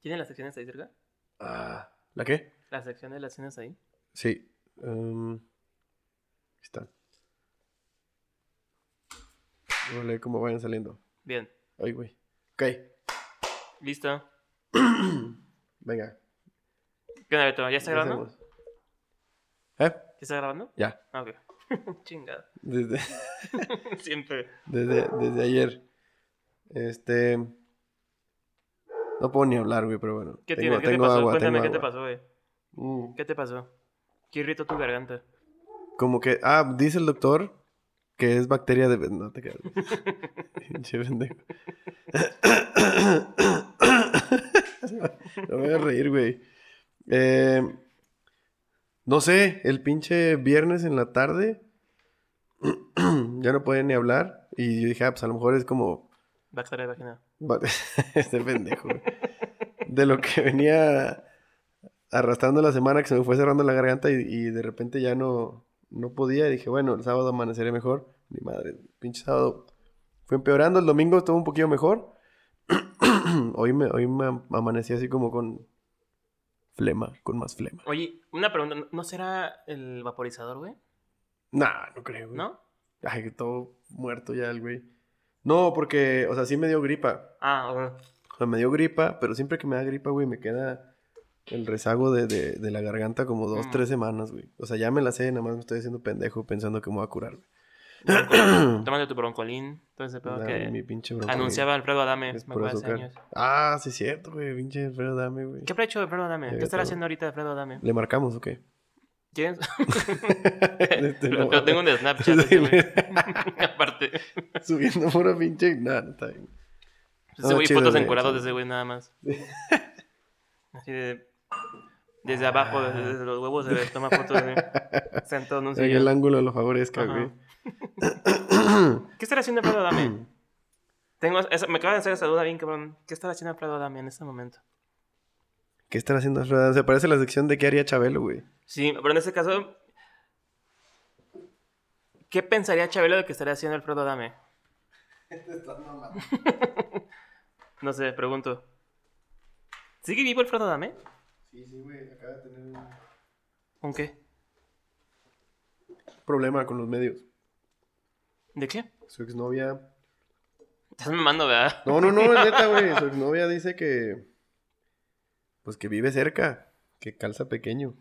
¿Tienen las secciones ahí cerca? Ah, ¿La qué? ¿Las secciones las tienes ahí? Sí. Um, ahí están. Voy a leer cómo vayan saliendo. Bien. Ay, güey. Ok. Listo. Venga. ¿Qué onda, Beto? ¿Ya está ¿qué grabando? ¿Eh? ¿Ya está grabando? Ya. Ah, ok. Chingada. Desde, Siempre. desde, desde ayer. Este. No puedo ni hablar, güey, pero bueno. ¿Qué Tengo-? ¿Qué te pasó? agua, Cuéntame tengo qué te pasó, güey. Mm. ¿Qué te pasó? ¿Qué irritó tu garganta? Como que, ah, dice el doctor que es bacteria de... No te quedas. Pinche pendejo. No me voy a reír, güey. Eh, no sé, el pinche viernes en la tarde ya no pueden ni hablar. Y yo dije, ah, pues a lo mejor es como... Bacteria vagina. Va- este pendejo. De lo que venía arrastrando la semana que se me fue cerrando la garganta y, y de repente ya no, no podía. Y dije, bueno, el sábado amaneceré mejor. Mi madre, pinche sábado fue empeorando. El domingo estuvo un poquito mejor. hoy me, hoy me am- amanecí así como con flema, con más flema. Oye, una pregunta. ¿no- ¿No será el vaporizador, güey? Nah, no creo, güey. ¿No? Ay, que todo muerto ya el güey. No, porque, o sea, sí me dio gripa. Ah, ok. O sea, me dio gripa, pero siempre que me da gripa, güey, me queda el rezago de, de, de la garganta como dos, Mm. tres semanas, güey. O sea, ya me la sé, nada más me estoy haciendo pendejo pensando que me voy a curar, güey. Tómate tu broncolín. Entonces, pedo Nah, que mi pinche broncolín. anunciaba Alfredo Adame. Es Me acuerdo hace años. Ah, sí es cierto, güey. Pinche Alfredo Dame, güey. ¿Qué habrá hecho Alfredo Adame? ¿Qué estará todo. haciendo ahorita Alfredo Adame? ¿Le marcamos o qué? ¿Tienes? Este, lo, tengo en Snapchat. ese, güey. Aparte. Subiendo pura pinche... No está bien. Ese No, güey, fotos güey, encuerados de ese güey nada más. Así de. Desde abajo, desde los huevos, se toma fotos de. Sentado en un En el sillón. ángulo lo favorezca, güey. ¿Qué estará haciendo Alfredo Adame? Tengo, esa- me acaba de hacer esa duda bien, cabrón. ¿Qué estará haciendo Alfredo Adame en este momento? ¿Qué estará haciendo Alfredo Dame? Se parece a la sección de qué haría Chabelo, güey. Sí, pero en este caso. ¿Qué pensaría Chabelo de que estaría haciendo Alfredo Adame? No sé, pregunto. ¿Sigue vivo Alfredo Adame? Sí, sí, güey. Acaba de tener un ¿Con qué? problema con los medios. ¿De qué? Su exnovia Estás mamando, ¿verdad? No, no, no, neta, güey. Su exnovia dice que. Pues que vive cerca. Que calza pequeño.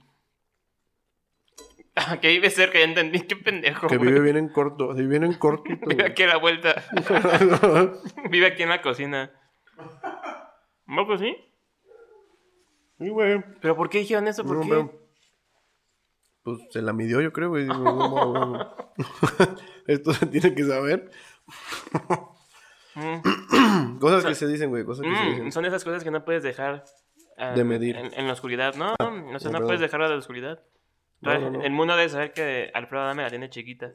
Ah, que vive cerca, ya entendí. Qué pendejo. Que güey. vive bien en corto. Así bien en cortito. Vive aquí a la vuelta. vive aquí en la cocina. ¿No, pues sí? Sí, güey. ¿Pero por qué dijeron eso? ¿Por No, qué? pero- Pues se la midió, yo creo, güey. Digo, no, no, no. Esto se tiene que saber. Mm. Cosas que se dicen, güey. Cosas que se Mm, dicen. son esas cosas que no puedes dejar ah, De medir. En, en la oscuridad, ¿no? o sea, de no puedes dejarla de la oscuridad. No. El mundo debe saber que Alfredo Adame la tiene chiquita.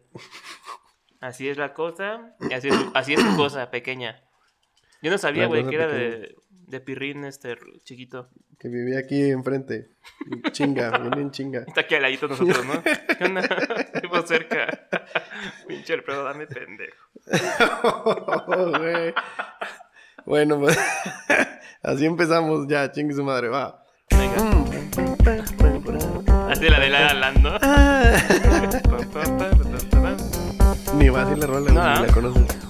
Así es la cosa, y así es, así es su cosa pequeña. Yo no sabía, güey, que era pequeña. de, de pirrín este chiquito. Que vivía aquí enfrente. Chinga, bien en chinga. Está aquí al ladito nosotros, ¿no? ¿Qué onda? Vivo cerca. Pinche Alfredo, dame pendejo. Güey. Bueno, pues así empezamos ya, chingue su madre, va. Venga. Así la de la Land, ¿no? Ni va así la rola, ¿no? la conoces.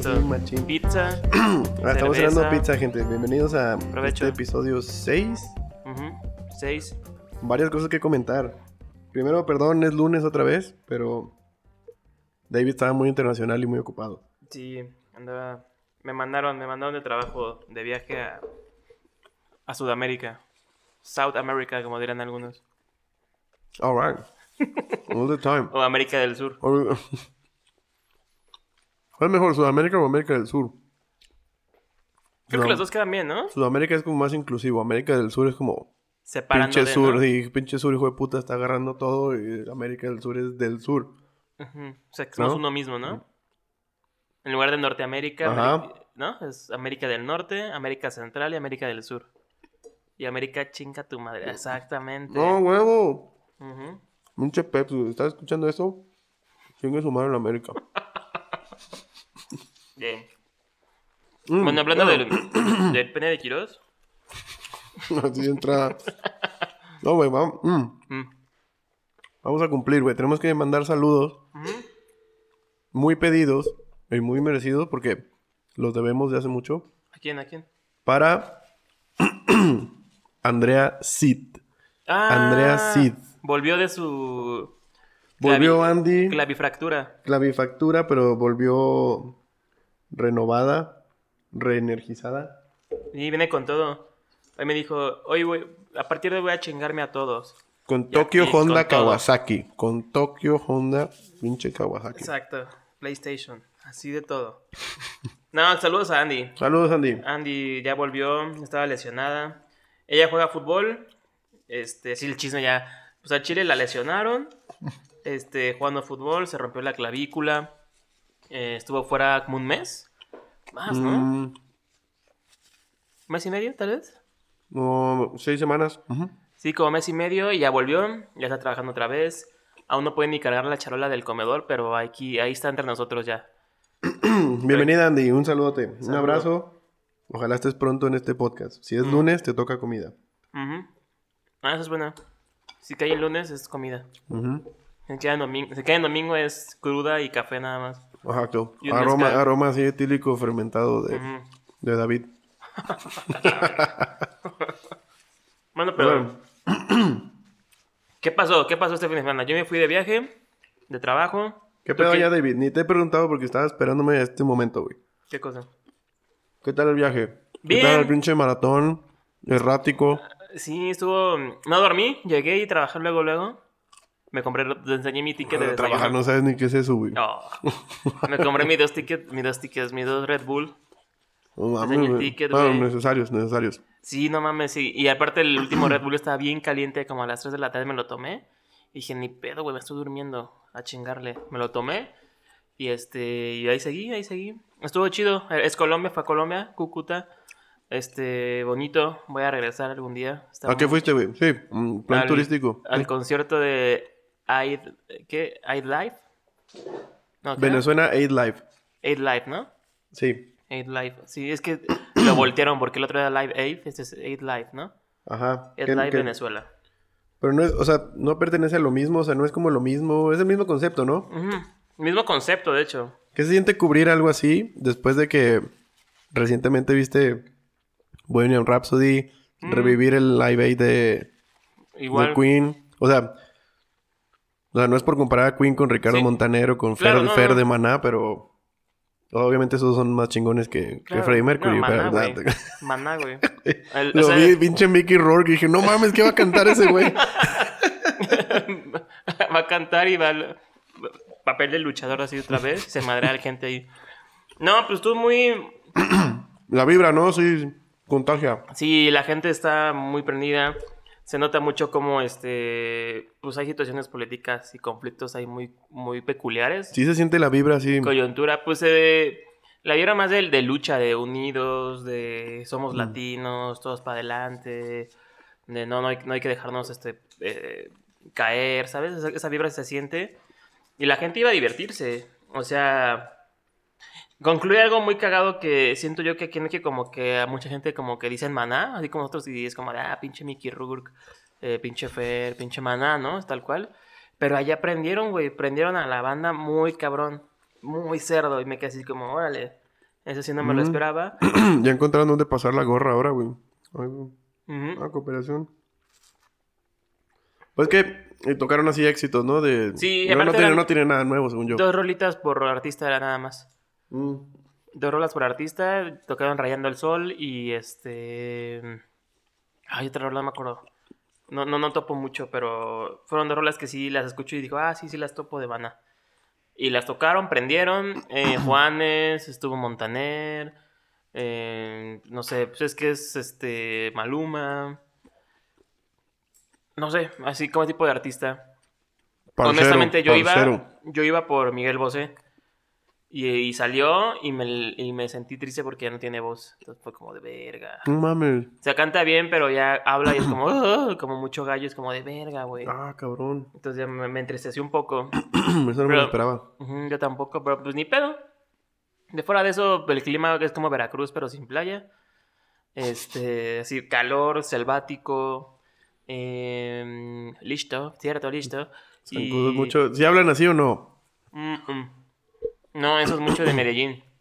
Listo. rumba, machín. Pizza. Ah, estamos cenando pizza, gente. Bienvenidos a Provecho. este episodio 6. Ujú, Seis. Varias cosas que comentar. Primero, perdón, es lunes otra vez, pero David estaba muy internacional y muy ocupado. Sí, andaba. Me mandaron, me mandaron de trabajo de viaje a, a Sudamérica. South America, como dirán algunos. All right. All the time. O América del Sur. ¿Cuál es mejor, Sudamérica o América del Sur? Creo que los dos quedan bien, ¿no? Sudamérica es como más inclusivo. América del Sur es como Separando pinche de, sur. ¿no? Y pinche sur, hijo de puta, está agarrando todo. Y América del Sur es del sur. O sea, que somos ¿No? uno mismo, ¿no? En lugar de Norteamérica, ¿no? Es América del Norte, América Central y América del Sur. Y América chinga tu madre. Exactamente. No, huevo. Pinche Pep, ¿estás escuchando eso? Chingue su madre en América. Bien. Mm, Bueno, hablando del, del pene de Quirós. Así de entrada. No, güey, vamos, mm, Mm. vamos a cumplir, güey. Tenemos que mandar saludos Ujú. muy pedidos y muy merecidos porque los debemos de hace mucho. ¿A quién? ¿A quién? Para Andrea Sid. Ah, Andrea Cid. Volvió de su. Volvió Andy, Clavifractura. clavifactura, pero volvió renovada, reenergizada. Y viene con todo. Hoy me dijo, oye, güey, a partir de hoy voy a chingarme a todos. Con Tokyo aquí, Honda con todo. Kawasaki. Con Tokyo Honda pinche Kawasaki. Exacto. PlayStation. Así de todo. No, saludos a Andy. Saludos, Andy. Andy ya volvió, estaba lesionada. Ella juega fútbol. Este, sí, el chisme ya. Pues a Chile la lesionaron. Este, jugando fútbol, se rompió la clavícula. Eh, estuvo fuera como un mes. Más, ¿no? Mm, ¿Un mes y medio, tal vez? no, seis semanas. Sí, como mes y medio y ya volvió. Ya está trabajando otra vez. Aún no puede ni cargar la charola del comedor, pero aquí, ahí está entre nosotros ya. Bienvenida, Andy. Un saludote. Un Saludo. abrazo. Ojalá estés pronto en este podcast. Si es Mm. lunes, te toca comida. Ah, eso es bueno. Si cae el lunes es comida. Ujú. Si cae domingo, si cae en domingo es cruda y café nada más. Un Aroma, mezcal. aroma así etílico fermentado de, de David. Bueno, pero Bueno, ¿qué pasó? ¿Qué pasó este fin de semana? Yo me fui de viaje, de trabajo. ¿Qué ¿Tú pedo ya, David? Ni te he preguntado porque estaba esperándome a este momento, güey. ¿Qué cosa? ¿Qué tal el viaje? Bien. ¿Qué tal el pinche maratón? Errático. Sí, estuvo... No dormí, llegué y trabajé luego, luego. Me compré, te enseñé mi ticket de De desayuno. trabajar no sabes ni qué es eso, güey. No. Me compré mis dos tickets, mis dos tickets, mis dos Red Bull. No mames, enseñé el ticket, güey. necesarios, necesarios. Sí, no mames, sí. Y aparte el último Red Bull estaba bien caliente, como a las 3 de la tarde me lo tomé. Y dije, ni pedo, güey, me estoy durmiendo. A chingarle. Me lo tomé. Y este, y ahí seguí, ahí seguí. Estuvo chido. Es Colombia, fue a Colombia, Cúcuta. Este, bonito. Voy a regresar algún día. Está ¿A qué fuiste, güey? Sí, plan Al- turístico. Al concierto de Aid, ¿qué? Aid Live. Venezuela Aid Live. Aid Live, ¿no? Sí. Aid Live. Sí, es que lo voltearon porque el otro era Live Aid, este es Aid Live, ¿no? Ajá. Aid ¿Qué- Live Venezuela. Pero no es, o sea, no pertenece a lo mismo, o sea, no es como lo mismo, es el mismo concepto, ¿no? Mismo concepto, de hecho. ¿Qué se siente cubrir algo así después de que recientemente viste Bohemian Rhapsody, Mm. revivir el Live Aid de, Igual. de Queen? O sea, o sea, no es por comparar a Queen con Ricardo Sí. Montanero, con Claro, Fer, no, Fer no. de Maná, pero obviamente esos son más chingones que, que Claro. Freddie Mercury. No, Maná, güey. Maná, güey. El- o Lo sea, vi, pinche Mickey Rourke, y dije, no mames, ¿qué va a cantar ese güey? va a cantar y va al papel de luchador así otra vez. Se madrea la gente ahí. No, pues tú muy... La vibra, ¿no? Sí, contagia. Sí, la gente está muy prendida. Se nota mucho como este... Pues hay situaciones políticas y conflictos ahí muy, muy peculiares. Sí se siente la vibra así. Coyuntura, pues eh, la vibra más de, de lucha, de unidos, de somos Mm. latinos, todos para adelante, de no, no hay, no hay que dejarnos este, eh, caer, ¿sabes? Esa, esa vibra se siente. Y la gente iba a divertirse. O sea, concluye algo muy cagado que siento yo que aquí en México como que a mucha gente como que dicen maná, así como nosotros y es como de, ah, pinche Mickey Rourke, eh, pinche Fer, pinche maná, ¿no? Es tal cual. Pero allá prendieron, güey, prendieron a la banda muy cabrón, muy cerdo. Y me quedé así como, órale, eso sí no me lo Mm. esperaba. ya encontraron dónde pasar la gorra ahora, güey. Ujú. Ah, cooperación. Pues que eh, tocaron así éxitos, ¿no? De... Sí, no, no, tiene, no tiene nada nuevo, según yo. Dos rolitas por artista era nada más. Mm. Dos rolas por artista, tocaron Rayando el Sol y este... Ay, otra rola no me acuerdo. No, no, no topo mucho, pero fueron dos rolas que sí las escucho y digo, ah, sí, sí las topo de Vana. Y las tocaron, prendieron. eh, Juanes, estuvo Montaner. eh, no sé, pues es que es este Maluma. No sé, así como tipo de artista. Parcero, Honestamente, yo parcero. iba, yo iba por Miguel Bosé. Y, y salió y me, y me sentí triste porque ya no tiene voz. Entonces fue como de verga. No mames. O sea, canta bien, pero ya habla y es como, "Ugh", como mucho gallo, es como de verga, güey. Ah, cabrón. Entonces ya me, me entristeció un poco. Eso no me lo esperaba. Yo tampoco, pero pues ni pedo. De fuera de eso, el clima es como Veracruz, pero sin playa. Este, así, calor, selvático. em, listo, cierto, listo. Zancudos mucho. ¿Sí hablan así o no? Mm, mm. No, eso es mucho de Medellín.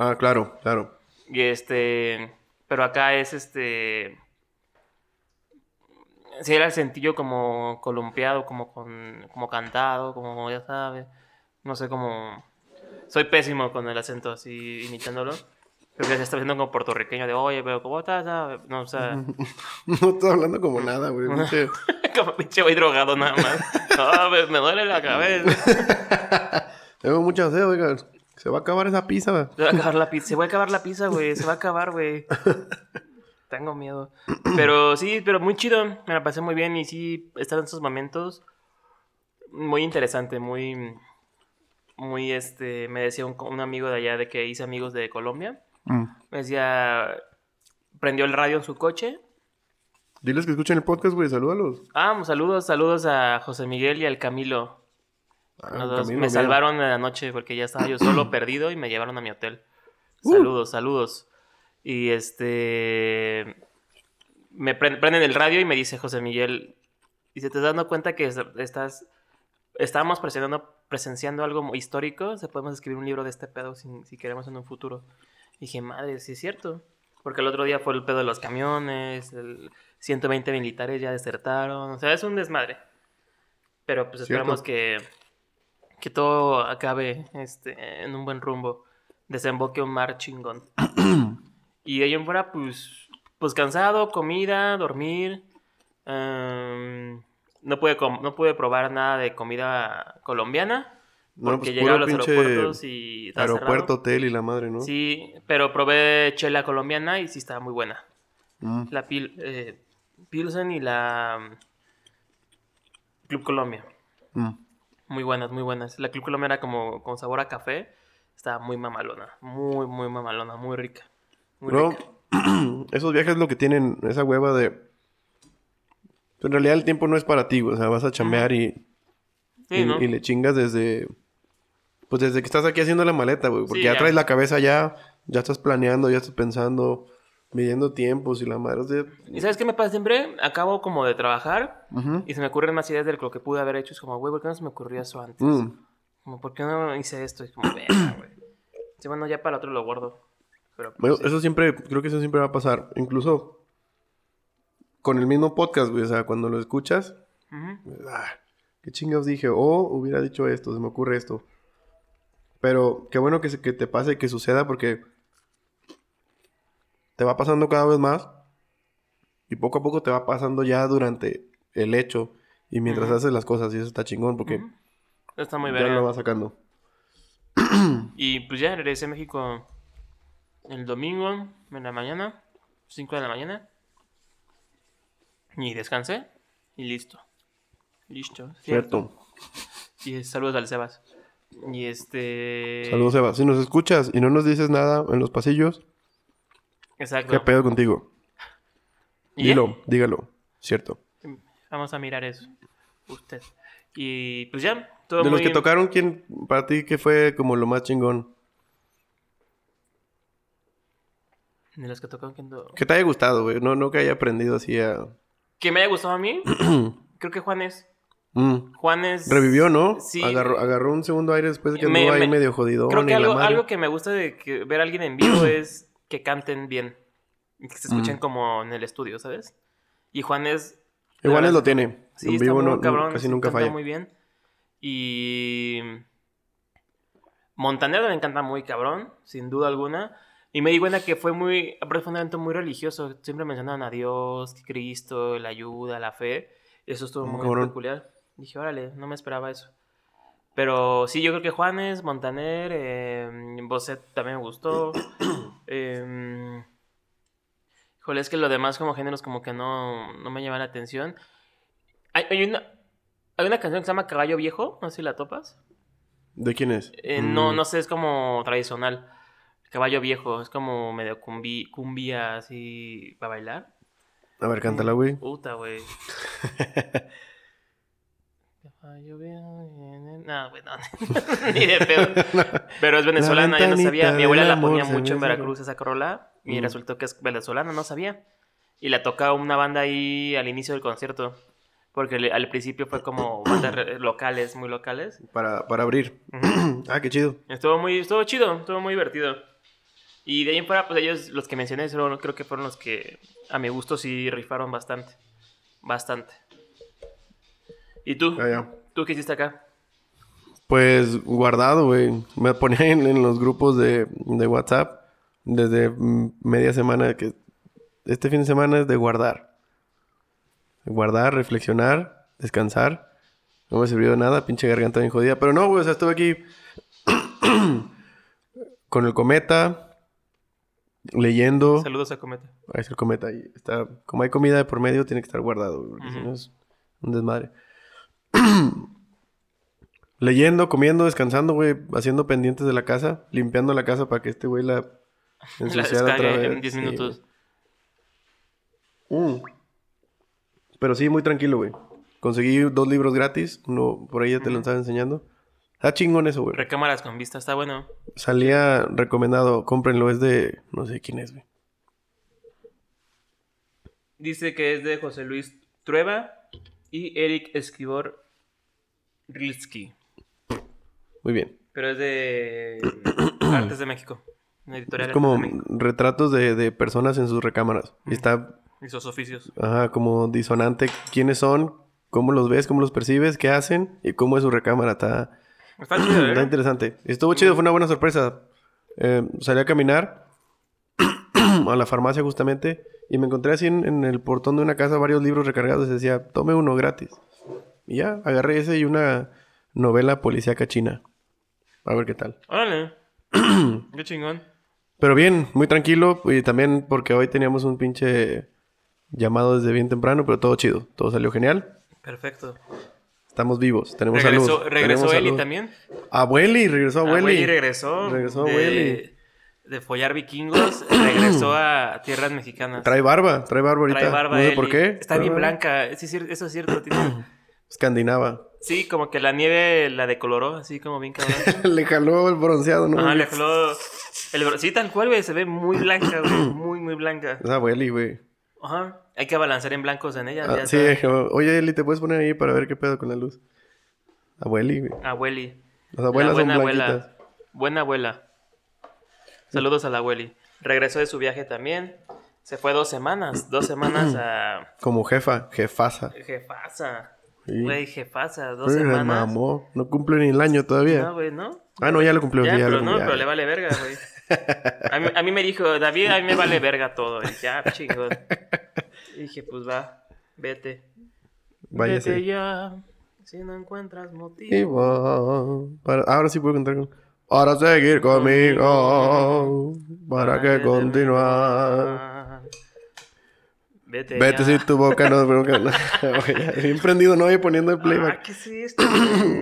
Ah, claro, claro. Y este. Pero acá es este. Sí, era el sentillo como columpiado, como con. como cantado, como ya sabes. No sé cómo. Soy pésimo con el acento así imitándolo. Pero ya se está haciendo como puertorriqueño de oye, pero ¿cómo estás? ¿sabes? No, o sea, No estoy hablando como nada, güey. como pinche güey drogado nada más. No, me, me duele la cabeza. Tengo mucha sed, oiga. Se va a acabar esa pizza. Se va a acabar la pizza. Se va a acabar la pizza, güey. Se va a acabar, güey. Tengo miedo. Pero sí, pero muy chido. Me la pasé muy bien y sí, estar en esos momentos muy interesante, muy, muy, este, me decía un, un amigo de allá de que hice amigos de Colombia. Mm. Me decía, prendió el radio en su coche. Diles que escuchen el podcast, güey. Salúdalos. Ah, saludos, saludos a José Miguel y al Camilo. Ah, Los dos me salvaron en la noche porque ya estaba yo solo perdido y me llevaron a mi hotel. Uh. Saludos, saludos. Y este. Me pre- prenden el radio y me dice José Miguel. Y se te estás dando cuenta que es- estás. Estábamos presenciando, presenciando algo histórico. Se podemos escribir un libro de este pedo si, si queremos en un futuro. Y dije, madre, sí es cierto. Porque el otro día fue el pedo de los camiones. El 120 militares ya desertaron. O sea, es un desmadre. Pero pues Cierto. esperamos que, que todo acabe este, en un buen rumbo. Desemboque un mar chingón. y ahí en fuera, pues, pues cansado, comida, dormir. em, no, pude no probar nada de comida colombiana. No, Porque pues, llegaba a los aeropuertos y Aeropuerto, cerrado. hotel y la madre, ¿no? Sí, pero probé chela colombiana y sí estaba muy buena. Mm. La pil, eh, Pilsen y la mm, Club Colombia. Mm. Muy buenas, muy buenas. La Colombia era como con sabor a café. Estaba muy mamalona. Muy, muy mamalona. Muy rica. Muy Bro, rica. esos viajes lo que tienen, esa hueva de... En realidad el tiempo no es para ti. O sea, vas a chambear y, Sí, y, ¿no? y le chingas desde... Pues desde que estás aquí haciendo la maleta, güey. Porque Sí, ya, ya. traes la cabeza ya, ya estás planeando, ya estás pensando, midiendo tiempos y la madre. de- ¿Y sabes qué me pasa siempre? Acabo como de trabajar Ujú. y se me ocurren más ideas de lo que pude haber hecho. Es como, güey, ¿por qué no se me ocurrió eso antes? Mm. Como, ¿por qué no hice esto? Es como, verga, güey. Sí, bueno, ya para el otro lo guardo. Pero, pues, Bueno, sí. eso siempre, creo que eso siempre va a pasar. Incluso con el mismo podcast, güey. O sea, cuando lo escuchas, Ujú. ah, qué chingados dije, o hubiera dicho esto, se me ocurre esto. Pero qué bueno que, se- que te pase, que suceda, porque te va pasando cada vez más. Y poco a poco te va pasando ya durante el hecho. Y mientras haces las cosas, y eso está chingón, porque. Está muy ya verga. lo vas sacando. Y pues ya regresé a México el domingo en la mañana, 5 de la mañana. Y descansé y listo. Listo. Cierto. Y saludos al Sebas. Y este. Saludos, Eva. Si nos escuchas y no nos dices nada en los pasillos, Exacto. ¿qué pedo contigo? Y Dilo, dígalo. Cierto. Vamos a mirar eso. Usted. Y pues ya, todo De los que tocaron, ¿quién para ti qué fue como lo más chingón? De los que tocaron. ¿quién Que te haya gustado, güey. No, no que haya aprendido así a... Que me haya gustado a mí. Creo que Juanes. Mm. Juanes. Revivió, ¿no? Sí. Agarró, agarró un segundo aire después de que Me- anduvo ahí me- medio jodido. Creo que algo, algo que me gusta de que ver a alguien en vivo es que canten bien. Y que se escuchen Mm. como en el estudio, ¿sabes? Y Juanes. Él verdad lo tiene. Sí, en está vivo muy no, no- cabrón, casi nunca canta falla. muy bien. Y. Montaner me encanta muy cabrón, sin duda alguna. Y me di cuenta que fue muy, profundamente muy religioso. Siempre mencionaban a Dios, Cristo, la ayuda, la fe. Eso estuvo Mm, muy peculiar. Dije, órale, no me esperaba eso. Pero sí, yo creo que Juanes, Montaner, eh, Bosset también me gustó. eh, híjole, es que lo demás como géneros como que no, no me llaman la atención. Hay, hay una, hay una canción que se llama Caballo Viejo, no sé si la topas. ¿De quién es? Eh, No, Mm, no sé, es como tradicional. Caballo viejo, es como medio cumbi, cumbia así para bailar. A ver, cántala, güey. Puta, güey. No, güey, no. Ni de pedo. Pero es venezolana, yo no sabía. Mi abuela la ponía mucho en Veracruz esa rola. Y resultó que es venezolana, no sabía. Y la toca una banda ahí al inicio del concierto. Porque le- al principio fue como bandas locales, muy locales. Para, para abrir. Ah, qué chido. Estuvo muy, estuvo chido, estuvo muy divertido. Y de ahí en fuera, pues ellos, los que mencioné, creo que fueron los que a mi gusto sí rifaron bastante. Bastante. ¿Y tú? Ah. ¿Tú qué hiciste acá? Pues guardado, güey. Me ponía en, en los grupos de, de WhatsApp desde media semana que este fin de semana es de guardar. Guardar, reflexionar, descansar. No me sirvió de nada, pinche garganta bien jodida. Pero no, güey, o sea, estuve aquí con el cometa, leyendo. Saludos a Cometa. Ahí es el cometa. Ahí está. Como hay comida de por medio, tiene que estar guardado, güey, porque si no es un desmadre. Leyendo, comiendo, descansando, güey, haciendo pendientes de la casa, limpiando la casa para que este güey la La ensuciara otra vez. en 10 Sí, minutos. Mm. Pero sí, muy tranquilo, güey. Conseguí dos libros gratis, uno por ahí ya te lo Ujú. estaba enseñando. Está chingón eso, güey. Recámaras con vista, está bueno. Salía recomendado, cómprenlo, es de no sé quién es, güey. Dice que es de José Luis Trueba y Eric Escribor Rilsky. Muy bien. Pero es de Artes de México. Una editorial Es como Artes de México. retratos de, de personas en sus recámaras. Y está Y sus oficios. Ajá, como disonante. ¿Quiénes son? ¿Cómo los ves? ¿Cómo los percibes? ¿Qué hacen? ¿Y cómo es su recámara? Está, Está chido, está ¿eh? interesante. Estuvo chido, fue una buena sorpresa. Eh, salí a caminar a la farmacia justamente y me encontré así en, en el portón de una casa varios libros recargados y decía, tome uno gratis. Y ya, agarré ese y una novela policíaca china. A ver qué tal. Órale. Qué chingón. Pero bien, muy tranquilo y también porque hoy teníamos un pinche llamado desde bien temprano, pero todo chido. Todo salió genial. Perfecto. Estamos vivos, tenemos Regresó, salud. regresó tenemos Eli salud. también. Abueli, regresó abueli. Abueli regresó. Regresó de, Abueli. de follar vikingos. regresó a tierras mexicanas. Trae barba, trae barba ahorita. Trae barba no sé Eli. por qué. Está bien blanca. Sí, eso es cierto. tiene- Escandinava. Sí, como que la nieve la decoloró, así como bien cabrón. Le jaló el bronceado, ¿no? Ajá, le jaló. El, sí, tal cual, güey. Se ve muy blanca, güey. Muy, muy blanca. Es abueli, güey. Ajá. Hay que balancear en blancos en ella. Ah, sí, está. oye, Eli, ¿te puedes poner ahí para ver qué pedo con la luz? Abueli, güey. Abueli. Las abuelas La son buena blanquitas. abuela. Buena abuela. Saludos a la abueli. Regresó de su viaje también. Se fue dos semanas. Dos semanas a. Como jefa, jefasa. Jefasa. Güey, jefasa. Dos la semanas. mamó. No cumple ni el año todavía. No, güey, ¿no? Ah, no, ya lo cumplió. Ya, ya pero lo no, cumplió, pero ya. le vale verga, güey. A mí, a mí me dijo, David, a mí me vale verga todo. Y ya, chingón. Y dije, pues va, vete. Váyase. Vete ya. Si no encuentras motivo. Para- Ahora sí puedo contar con... Ahora seguir conmigo. ¿Para qué continuar? Vete, Vete si tu boca no... boca no. Bien prendido, ¿no? Y poniendo el Ah, playback. ¿qué es esto?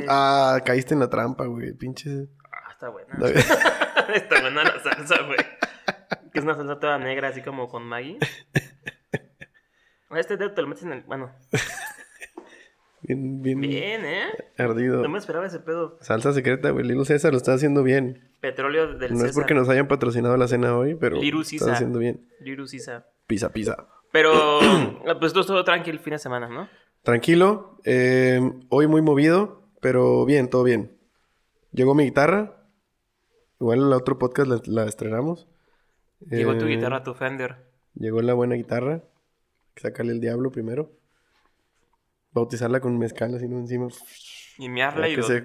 Ah, caíste en la trampa, güey. Pinche... Ah, está buena. está buena la salsa, güey. Que es una salsa toda negra, así como con Maggie. Este dedo te lo metes en el. Bueno, Bien, bien, bien, ¿eh? ardido. No me esperaba ese pedo. Salsa secreta, güey. Lilo César lo está haciendo bien. Petróleo del No César. es porque nos hayan patrocinado la cena hoy, pero Liru lo está haciendo bien. Liru Sisa. Pisa, pisa. Pero, pues todo tranquilo el fin de semana, ¿no? Tranquilo. eh, hoy muy movido, pero bien, todo bien. Llegó mi guitarra. Igual el otro podcast la, la estrenamos. Llegó tu Eh, guitarra, tu Fender. Llegó la buena guitarra. Que sacarle el diablo primero. Bautizarla con mezcal así ¿no? encima. Y miarla y, se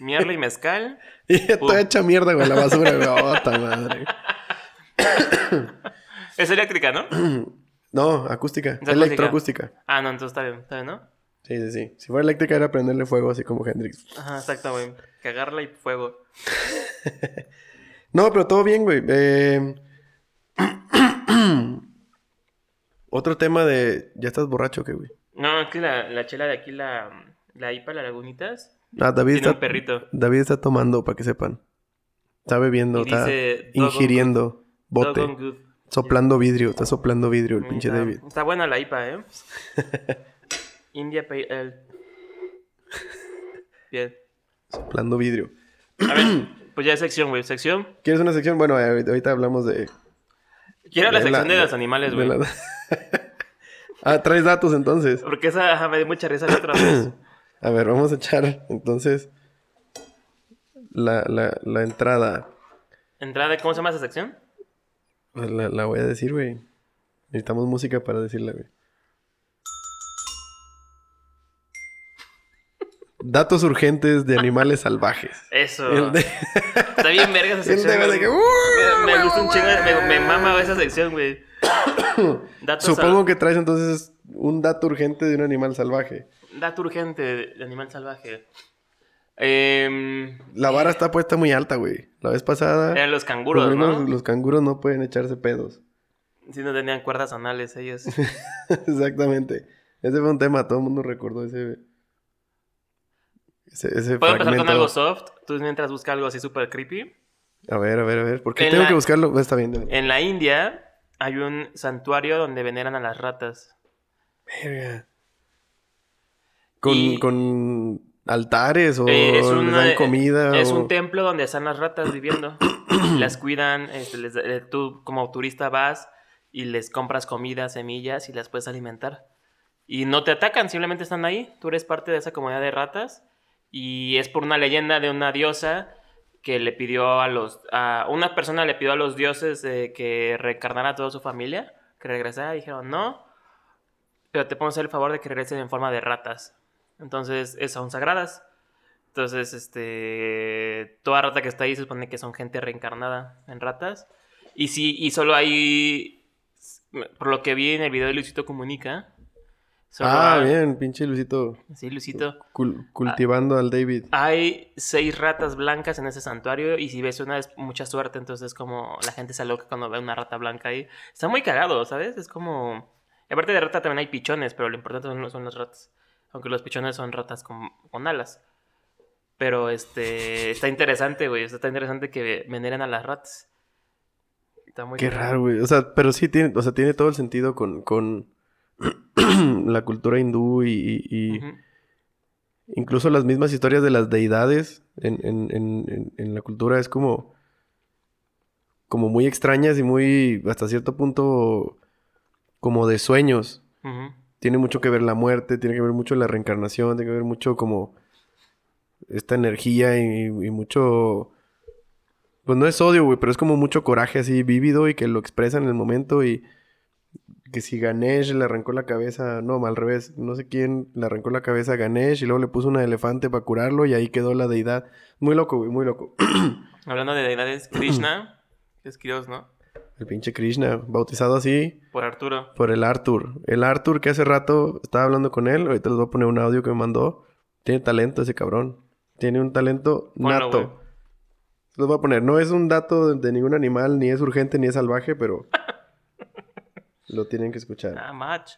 miarla y mezcal. y toda hecha mierda, güey. La basura, güey. Oh, madre. Es eléctrica, ¿no? No, acústica. acústica. Electroacústica. Ah, no, entonces está bien, está bien, ¿no? Sí, sí, sí. Si fuera eléctrica era prenderle fuego así como Hendrix. Ajá, exacto, güey. Cagarla y fuego. No, pero todo bien, güey. Eh, Otro tema de... ¿Ya estás borracho qué, güey? No, es que la, la chela de aquí, la, la IPA, la Lagunitas, Ah, David Tiene está, un perrito. David está tomando, para que sepan. Está bebiendo, Y está dice ingiriendo bote. Soplando vidrio, está soplando vidrio el pinche Está- David. Está buena la IPA, ¿eh? India Pale Ale. Bien. Soplando vidrio. A ver, pues ya es sección, güey. Sección. ¿Quieres una sección? Bueno, eh, ahorita hablamos de... Quiero la sección de, de- los animales, güey. la- ah, traes datos entonces. Porque esa ajá, me dio mucha risa la otra vez. A ver, vamos a echar entonces la, la, la entrada. Entrada, ¿cómo se llama esa sección? Pues La, la voy a decir, güey. Necesitamos música para decirla, güey. Datos urgentes de animales salvajes. Eso. El de- Está bien verga esa el sección. güey. de que, "Uh, me, me gusta un chingo, me, me mama esa sección, güey. Datos Supongo que traes entonces un dato urgente de un animal salvaje. Dato urgente de animal salvaje. Em, La vara está puesta muy alta, güey. La vez pasada... eran los canguros, los, ¿no? los canguros no pueden echarse pedos. Si no tenían cuerdas anales ellos. Exactamente. Ese fue un tema, todo el mundo recordó ese. Ese, ese ¿Puedo empezar con algo soft? Tú mientras buscas algo así súper creepy. A ver, a ver, a ver. ¿Por qué En tengo la- que buscarlo? Está bien. En la India hay un santuario donde veneran a las ratas. Verga. Con, Y- con altares o Eh, es, les una- dan comida. es o- un templo donde están las ratas viviendo. las cuidan. este, les- eh, tú como turista vas y les compras comida, semillas y las puedes alimentar. Y no te atacan, simplemente están ahí. Tú eres parte de esa comunidad de ratas. Y es por una leyenda de una diosa que le pidió a los... A una persona le pidió a los dioses eh, que reencarnara a toda su familia. Que regresara. Y dijeron, no. Pero te podemos hacer el favor de que regresen en forma de ratas. Entonces, son sagradas. Entonces, este. Toda rata que está ahí se supone que son gente reencarnada en ratas. Y sí, y solo hay. Por lo que vi en el video de Luisito Comunica. Ah, hay- bien, pinche Luisito. Sí, Luisito. cul- cultivando al David. Hay seis ratas blancas en ese santuario. Y si ves una es mucha suerte. Entonces, como la gente se aloca cuando ve una rata blanca ahí. Está muy cagado, ¿sabes? Es como. y aparte de rata también hay pichones, pero lo importante son, son las ratas. Aunque los pichones son ratas con, con alas. Pero este. Está interesante, güey. Está interesante que veneren a las ratas. Está muy Qué raro, güey. O sea, pero sí tiene, o sea, tiene todo el sentido con, con la cultura hindú y, y- incluso las mismas historias de las deidades en, en- en- en- la cultura es como, como muy extrañas y muy, hasta cierto punto, como de sueños. Ujú. Tiene mucho que ver la muerte, tiene que ver mucho la reencarnación, tiene que ver mucho como esta energía y, mucho... Pues no es odio, güey, pero es como mucho coraje así vívido y que lo expresa en el momento y que si Ganesh le arrancó la cabeza, no, al revés, no sé quién le arrancó la cabeza a Ganesh y luego le puso una elefante para curarlo y ahí quedó la deidad. Muy loco, güey, muy loco. Hablando de deidades, Krishna. es Dios, ¿no? El pinche Krishna, bautizado así Por Arturo. por el Arthur. El Arthur que hace rato estaba hablando con él, ahorita les voy a poner un audio que me mandó. Tiene talento ese cabrón. Tiene un talento nato. güey. Los voy a poner. No es un dato de, de ningún animal, ni es urgente, ni es salvaje, pero lo tienen que escuchar. Ah, match.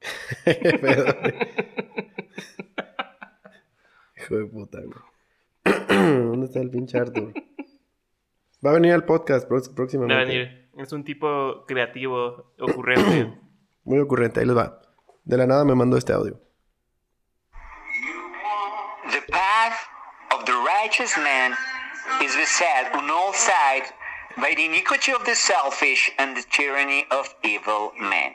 Hijo de puta, güey. ¿Dónde está el pinche Arthur? Va a venir al podcast pró- Va próximamente. a venir. Es un tipo creativo, ocurrente. Muy ocurrente, ahí les va. De la nada me mandó este audio. The path of the righteous man is beset on all sides by the iniquity of the selfish and the tyranny of evil men.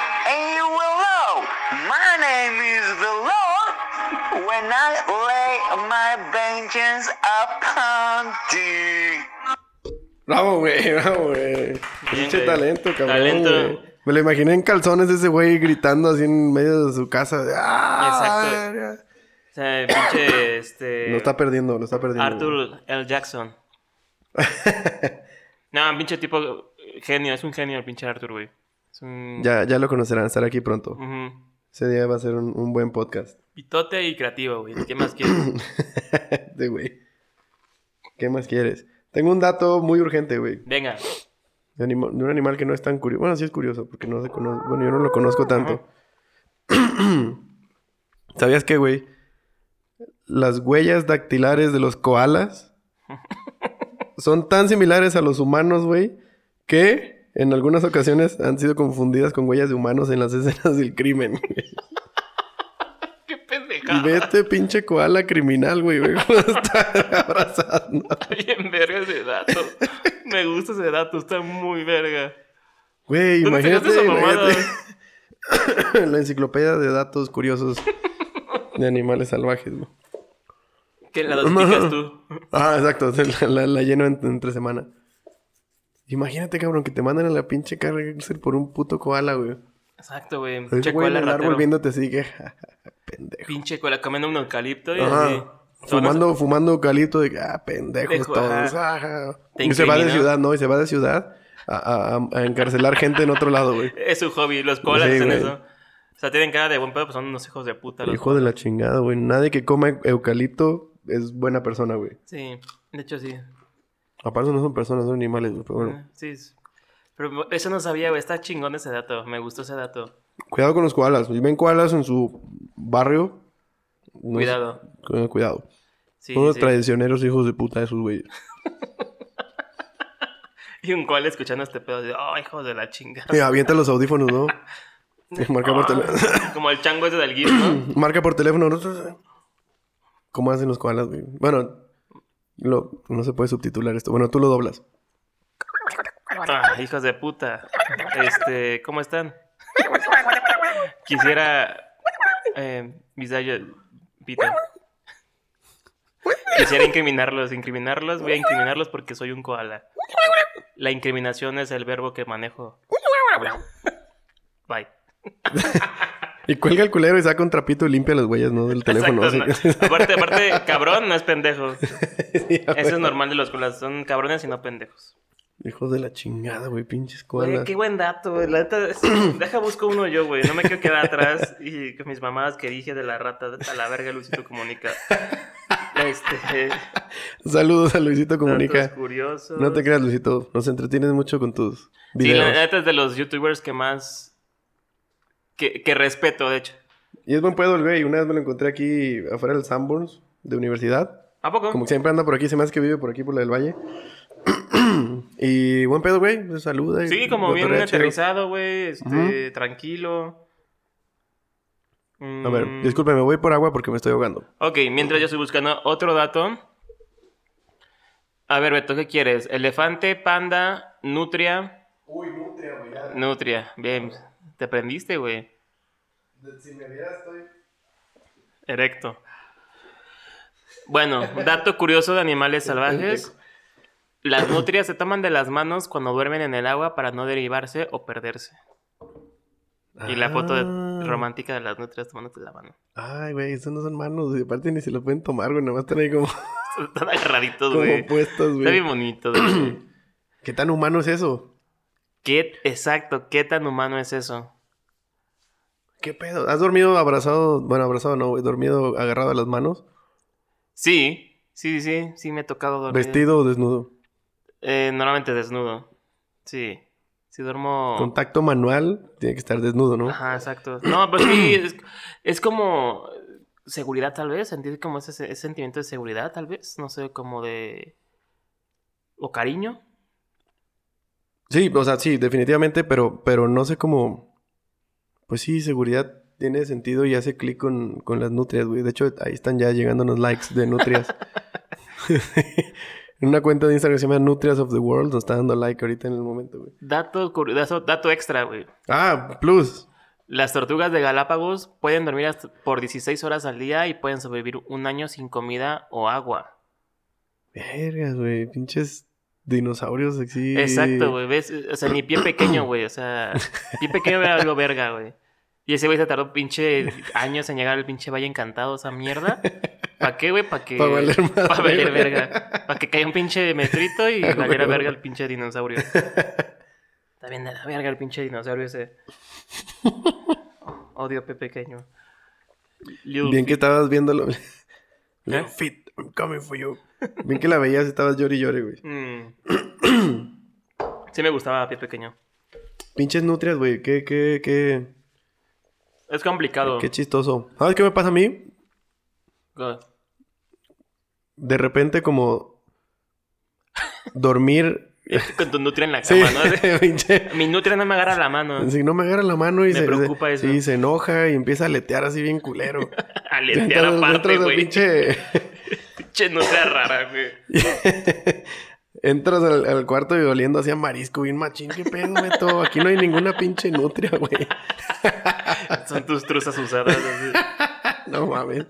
And you will know my name is the Lord when I lay my vengeance upon thee. Bravo, güey, bravo, güey. Pinche talento, cabrón. Talento. güey. Me lo imaginé en calzones ese güey gritando así en medio de su casa. ¡Ah! Exacto. O sea, pinche, este... Lo está perdiendo, lo está perdiendo. Arthur L. Jackson. no, pinche tipo genio, es un genio el pinche Arthur, güey. Un... Ya, ya lo conocerán, estará aquí pronto. Ese día va a ser un, un buen podcast. Pitote y creativo, güey. ¿Qué más quieres? de güey. ¿Qué más quieres? Tengo un dato muy urgente, güey. Venga. De, anima- de un animal que no es tan curioso. Bueno, sí es curioso, porque no se conoce. Bueno, yo no lo conozco tanto. ¿Sabías que, güey? Las huellas dactilares de los koalas son tan similares a los humanos, güey, que en algunas ocasiones han sido confundidas con huellas de humanos en las escenas del crimen. Qué pendejada. Ve este pinche koala criminal, güey, güey, cómo está abrazando. Está bien verga ese dato. Me gusta ese dato, está muy verga. Güey, ¿Dónde imagínate, imagínate. la enciclopedia de datos curiosos de animales salvajes, güey. Que la dosificas tú. Ah, exacto, la, la- la lleno en- entre semana. Imagínate, cabrón, que te mandan a la pinche cárcel por un puto koala, güey. Exacto, güey. Pinche cola el árbol viéndote así que... pendejo. Pinche cola comiendo un eucalipto y Ajá. así. Fumando, fumando eucalipto de que, ah, pendejos Pendejo, todos. ajá. Te Y se va de ciudad, ¿no? Y se va de ciudad a, a- a- a encarcelar gente en otro lado, güey. Es su hobby, los colas Sí, hacen güey. eso. O sea, tienen cara de buen pedo, pues son unos hijos de puta. Los Hijo de la chingada, güey. Nadie que coma eucalipto es buena persona, güey. Sí, de hecho sí. Aparte no son personas, son animales. Pero bueno. Ah, Sí. Pero eso no sabía, güey. Está chingón ese dato. Me gustó ese dato. Cuidado con los koalas. Si ven koalas en su barrio... no Cuidado. cu- Cuidado. Sí, son los sí. traicioneros hijos de puta esos güeyes. Y un cual escuchando este pedo de, oh, hijos de la chinga. Y avienta los audífonos, ¿no? Marca por teléfono. Como el chango ese del GIF, ¿no? marca por teléfono. ¿no? ¿Cómo hacen los koalas, güey? Bueno, lo- no se puede subtitular esto. Bueno, tú lo doblas. Ah, hijos de puta. Este, ¿cómo están? Quisiera. Eh, Visaya. Vita. Quisiera incriminarlos. Incriminarlos, voy a incriminarlos porque soy un koala. La incriminación es el verbo que manejo. Bye. Y cuelga el culero y saca un trapito y limpia las huellas, ¿no? Del teléfono. Exacto, así. no. Aparte, aparte, cabrón no es pendejo. Sí, Eso es normal de los koalas. Son cabrones y no pendejos. Hijos de la chingada, güey. Pinches Güey, koalas. qué buen dato, güey. La neta, deja busco uno yo, güey. No me quiero quedar atrás y con mis mamadas que dije de la rata a la verga Luisito Comunica. Este. Saludos a Luisito Comunica. curiosos. No te creas, Luisito. Nos entretienes mucho con tus Sí, videos. la neta es de los youtubers que más. Que, que respeto, de hecho. Y es buen pedo el güey. Una vez me lo encontré aquí afuera del Sanborns de universidad. ¿A poco? Como que siempre anda por aquí. Se me hace que vive por aquí, por la del Valle. y buen pedo, güey. Se saluda. y Sí, como bien aterrizado, güey. Este, tranquilo. A ver, Mm, disculpe, me voy por agua porque me estoy ahogando. Ok, mientras yo estoy buscando otro dato. A ver, Beto, ¿qué quieres? ¿Elefante, panda, nutria? Uy, nutria, güey. Nutria, bien. Te prendiste, güey. Si me vieras, estoy... Erecto. Bueno, dato curioso de animales salvajes. Las nutrias se toman de las manos cuando duermen en el agua para no derivarse o perderse. Y la foto de- Ah. romántica de las nutrias tomándote la mano. Ay, güey, esos no son manos, güey. Aparte ni se lo pueden tomar, güey. Nada más están ahí como, Están agarraditos, como güey. Está bien bonito, güey. ¿Qué tan humano es eso? ¿Qué, exacto, qué tan humano es eso? ¿Qué pedo? ¿Has dormido abrazado? Bueno, abrazado no, güey. ¿Dormido agarrado a las manos? Sí, sí, sí, sí me he tocado dormir. ¿Vestido o desnudo? Eh, normalmente desnudo. Sí. Si duermo. Contacto manual, tiene que estar desnudo, ¿no? Ajá, exacto. No, pues sí, es, es como seguridad tal vez, sentir como ese, ese sentimiento de seguridad tal vez, no sé, como de... o cariño. Sí, o sea, sí, definitivamente, pero, pero no sé cómo. Pues sí, seguridad tiene sentido y hace clic con, con las nutrias, güey. De hecho, ahí están ya llegándonos likes de nutrias. en una cuenta de Instagram que se llama Nutrias of the World, nos está dando like ahorita en el momento, güey. Dato, curi- dato, dato extra, güey. Ah, plus. Las tortugas de Galápagos pueden dormir hasta por 16 horas al día y pueden sobrevivir un año sin comida o agua. Vergas, güey. Pinches dinosaurios así. Exacto, güey, ¿ves? O sea, ni pie pequeño, güey, o sea, pie pequeño era algo verga, güey. Y ese güey se tardó pinche años en llegar al pinche Valle Encantado, esa mierda. ¿Para qué, güey? Para que... Pa' valer Pa' verga. Para que caiga un pinche metrito y valiera verga el pinche dinosaurio. Está bien de la verga el pinche dinosaurio ese. Odio a Pepe Pequeño. Little Bien que estabas viéndolo. ¿Eh? Fit, I'm coming for you. Bien que la veías y estabas llori llori, güey. Mm. Sí me gustaba Pie Pequeño. Pinches nutrias, güey. Qué, qué, qué, Es complicado. qué chistoso. ¿Sabes qué me pasa a mí? God. De repente como dormir... Con tu nutria en la Sí, cama, ¿no? pinche... Mi nutria no me agarra la mano. Si no me agarra la mano y Me se, preocupa se- eso. sí, se enoja y empieza a letear así bien culero. Aletear aparte, güey. pinche... Pinche nutria rara, güey. Entras al, al cuarto y oliendo así a marisco, bien machín. ¿Qué pedo, Beto? Aquí no hay ninguna pinche nutria, güey. Son tus truzas usadas. así. No mames.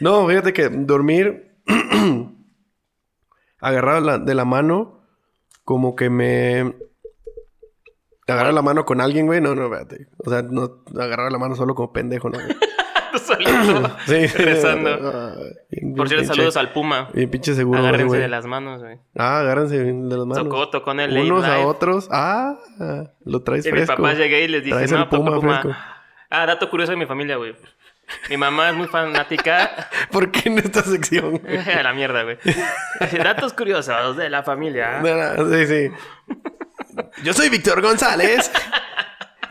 No, fíjate que dormir agarrado la- de la mano, como que me. Agarrar la mano con alguien, güey. No, no, espérate. O sea, no agarrar la mano solo como pendejo, ¿no? güey? Solito. Sí. Rezando. Ah, Por cierto, saludos al Puma. Bien pinche seguro, Agárrense güey. de las manos, güey. Ah, agárrense de las manos. Con el Unos a otros. Ah, lo traes Y mi fresco. papá llegué y les dije, no, el puma, papá, Puma. fresco. Ah, dato curioso de mi familia, güey. Mi mamá es muy fanática. ¿Por qué en esta sección? A la mierda, güey. Datos curiosos de la familia. No, no, sí, sí. Yo soy Víctor González.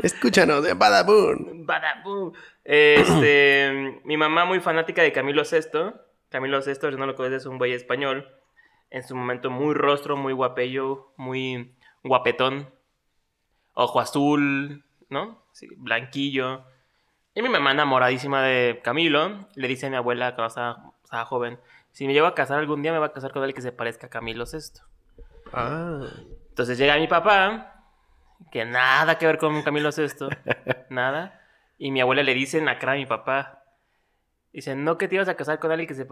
Escúchanos de Badabun. Badabum. Este, mi mamá muy fanática de Camilo VI. Camilo VI, no lo conoces, es un güey español. En su momento muy rostro, muy guapello, muy guapetón. Ojo azul, ¿no? Sí, blanquillo. Y mi mamá enamoradísima de Camilo. Le dice a mi abuela cuando estaba, estaba joven, si me llevo a casar algún día me va a casar con alguien que se parezca a Camilo VI. Ah. Entonces llega mi papá, que nada que ver con Camilo VI, nada. Y mi abuela le dice en la cara a mi papá, dice, no que te ibas a casar con alguien que se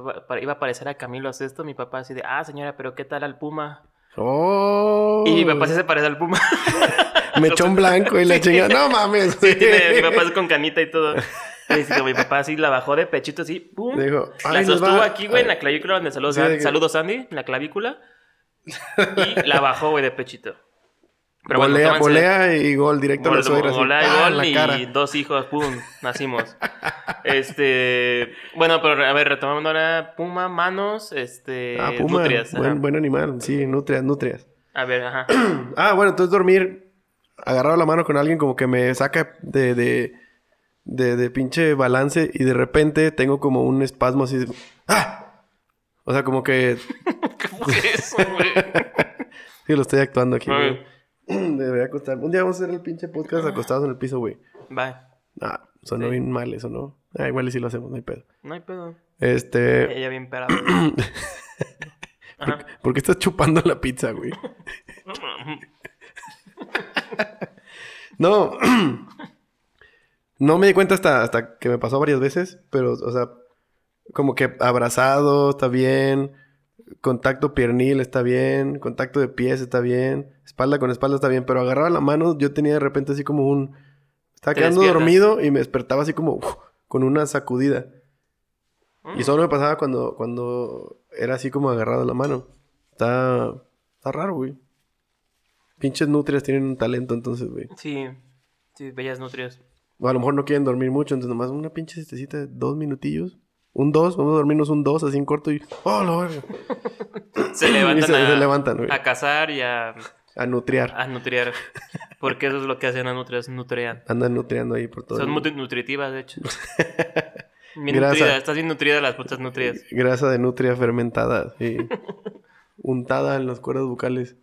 iba a parecer a Camilo VI. Mi papá así de, ah, señora, pero ¿qué tal al Puma? Oh. Y mi papá sí se parece al Puma. Mechón blanco y la Sí. No mames. Sí, tiene- mi papá es con canita y todo. Y mi papá así la bajó de pechito así, pum. Dijo, la "Ay, nos sostuvo va- aquí, güey, en la clavícula donde saludos, Sí, que- saludos Sandy, en la clavícula. Y la bajó, güey, de pechito. Pero bueno, volea y gol directo a la Gol, suegra. así, golea y gol la y cara. dos hijos, pum, nacimos. este, bueno, pero a ver, retomando ahora Puma, manos, este, Ah, puma. nutrias. buen, buen animal. Sí, nutrias, nutrias. A ver, ajá. Ah, bueno, entonces dormir agarrado la mano con alguien como que me saca de, de, de, de pinche balance y de repente tengo como un espasmo así de... ¡Ah! O sea, como que... ¿Qué fue eso, güey? Sí, lo estoy actuando aquí, güey. Debería acostar. Un día vamos a hacer el pinche podcast acostados en el piso, güey. Va, Ah, sonó Sí. bien mal eso, ¿no? Ah, igual y si lo hacemos, no hay pedo. no hay pedo. Este... Ella bien perada. ¿Por qué estás chupando la pizza, güey? No. no me di cuenta hasta, hasta que me pasó varias veces, pero, o sea, como que abrazado está bien, contacto piernil está bien, contacto de pies está bien, espalda con espalda está bien, pero agarraba la mano, yo tenía de repente así como un... Estaba quedando dormido y me despertaba así como uf, con una sacudida. Mm. Y solo me pasaba cuando, cuando era así como agarrado la mano. Está, está raro, güey. Pinches nutrias tienen un talento entonces, güey. Sí, sí, bellas nutrias. O a lo mejor no quieren dormir mucho, entonces nomás una pinche siestecita de dos minutillos. Un dos, vamos a dormirnos un dos así en corto y... ¡Oh, la! Se levantan, se- a, se levantan, güey. a cazar y a, A nutriar. a nutriar. Porque eso es lo que hacen las nutrias, nutrean. Andan nutriando ahí por todo. Son muy nutritivas, de hecho. Bien Grasa. estás bien nutrida las putas nutrias. Grasa de nutria fermentada, sí. Untada en las cuerdas bucales.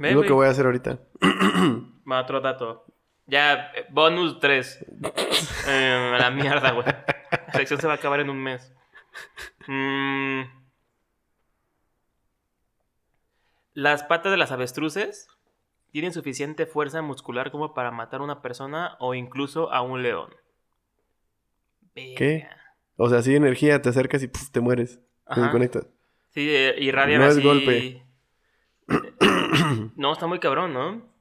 Es lo que voy a hacer ahorita. Va, otro dato. Ya, eh, bonus 3. Eh, a la mierda, güey. La sección se va a acabar en un mes. Mm. Las patas de las avestruces tienen suficiente fuerza muscular como para matar a una persona o incluso a un león. ¿Qué? O sea, así energía, te acercas y puf, te mueres. Te Ajá. desconectas. Sí, irradian No es así. golpe. no, está muy cabrón, ¿no?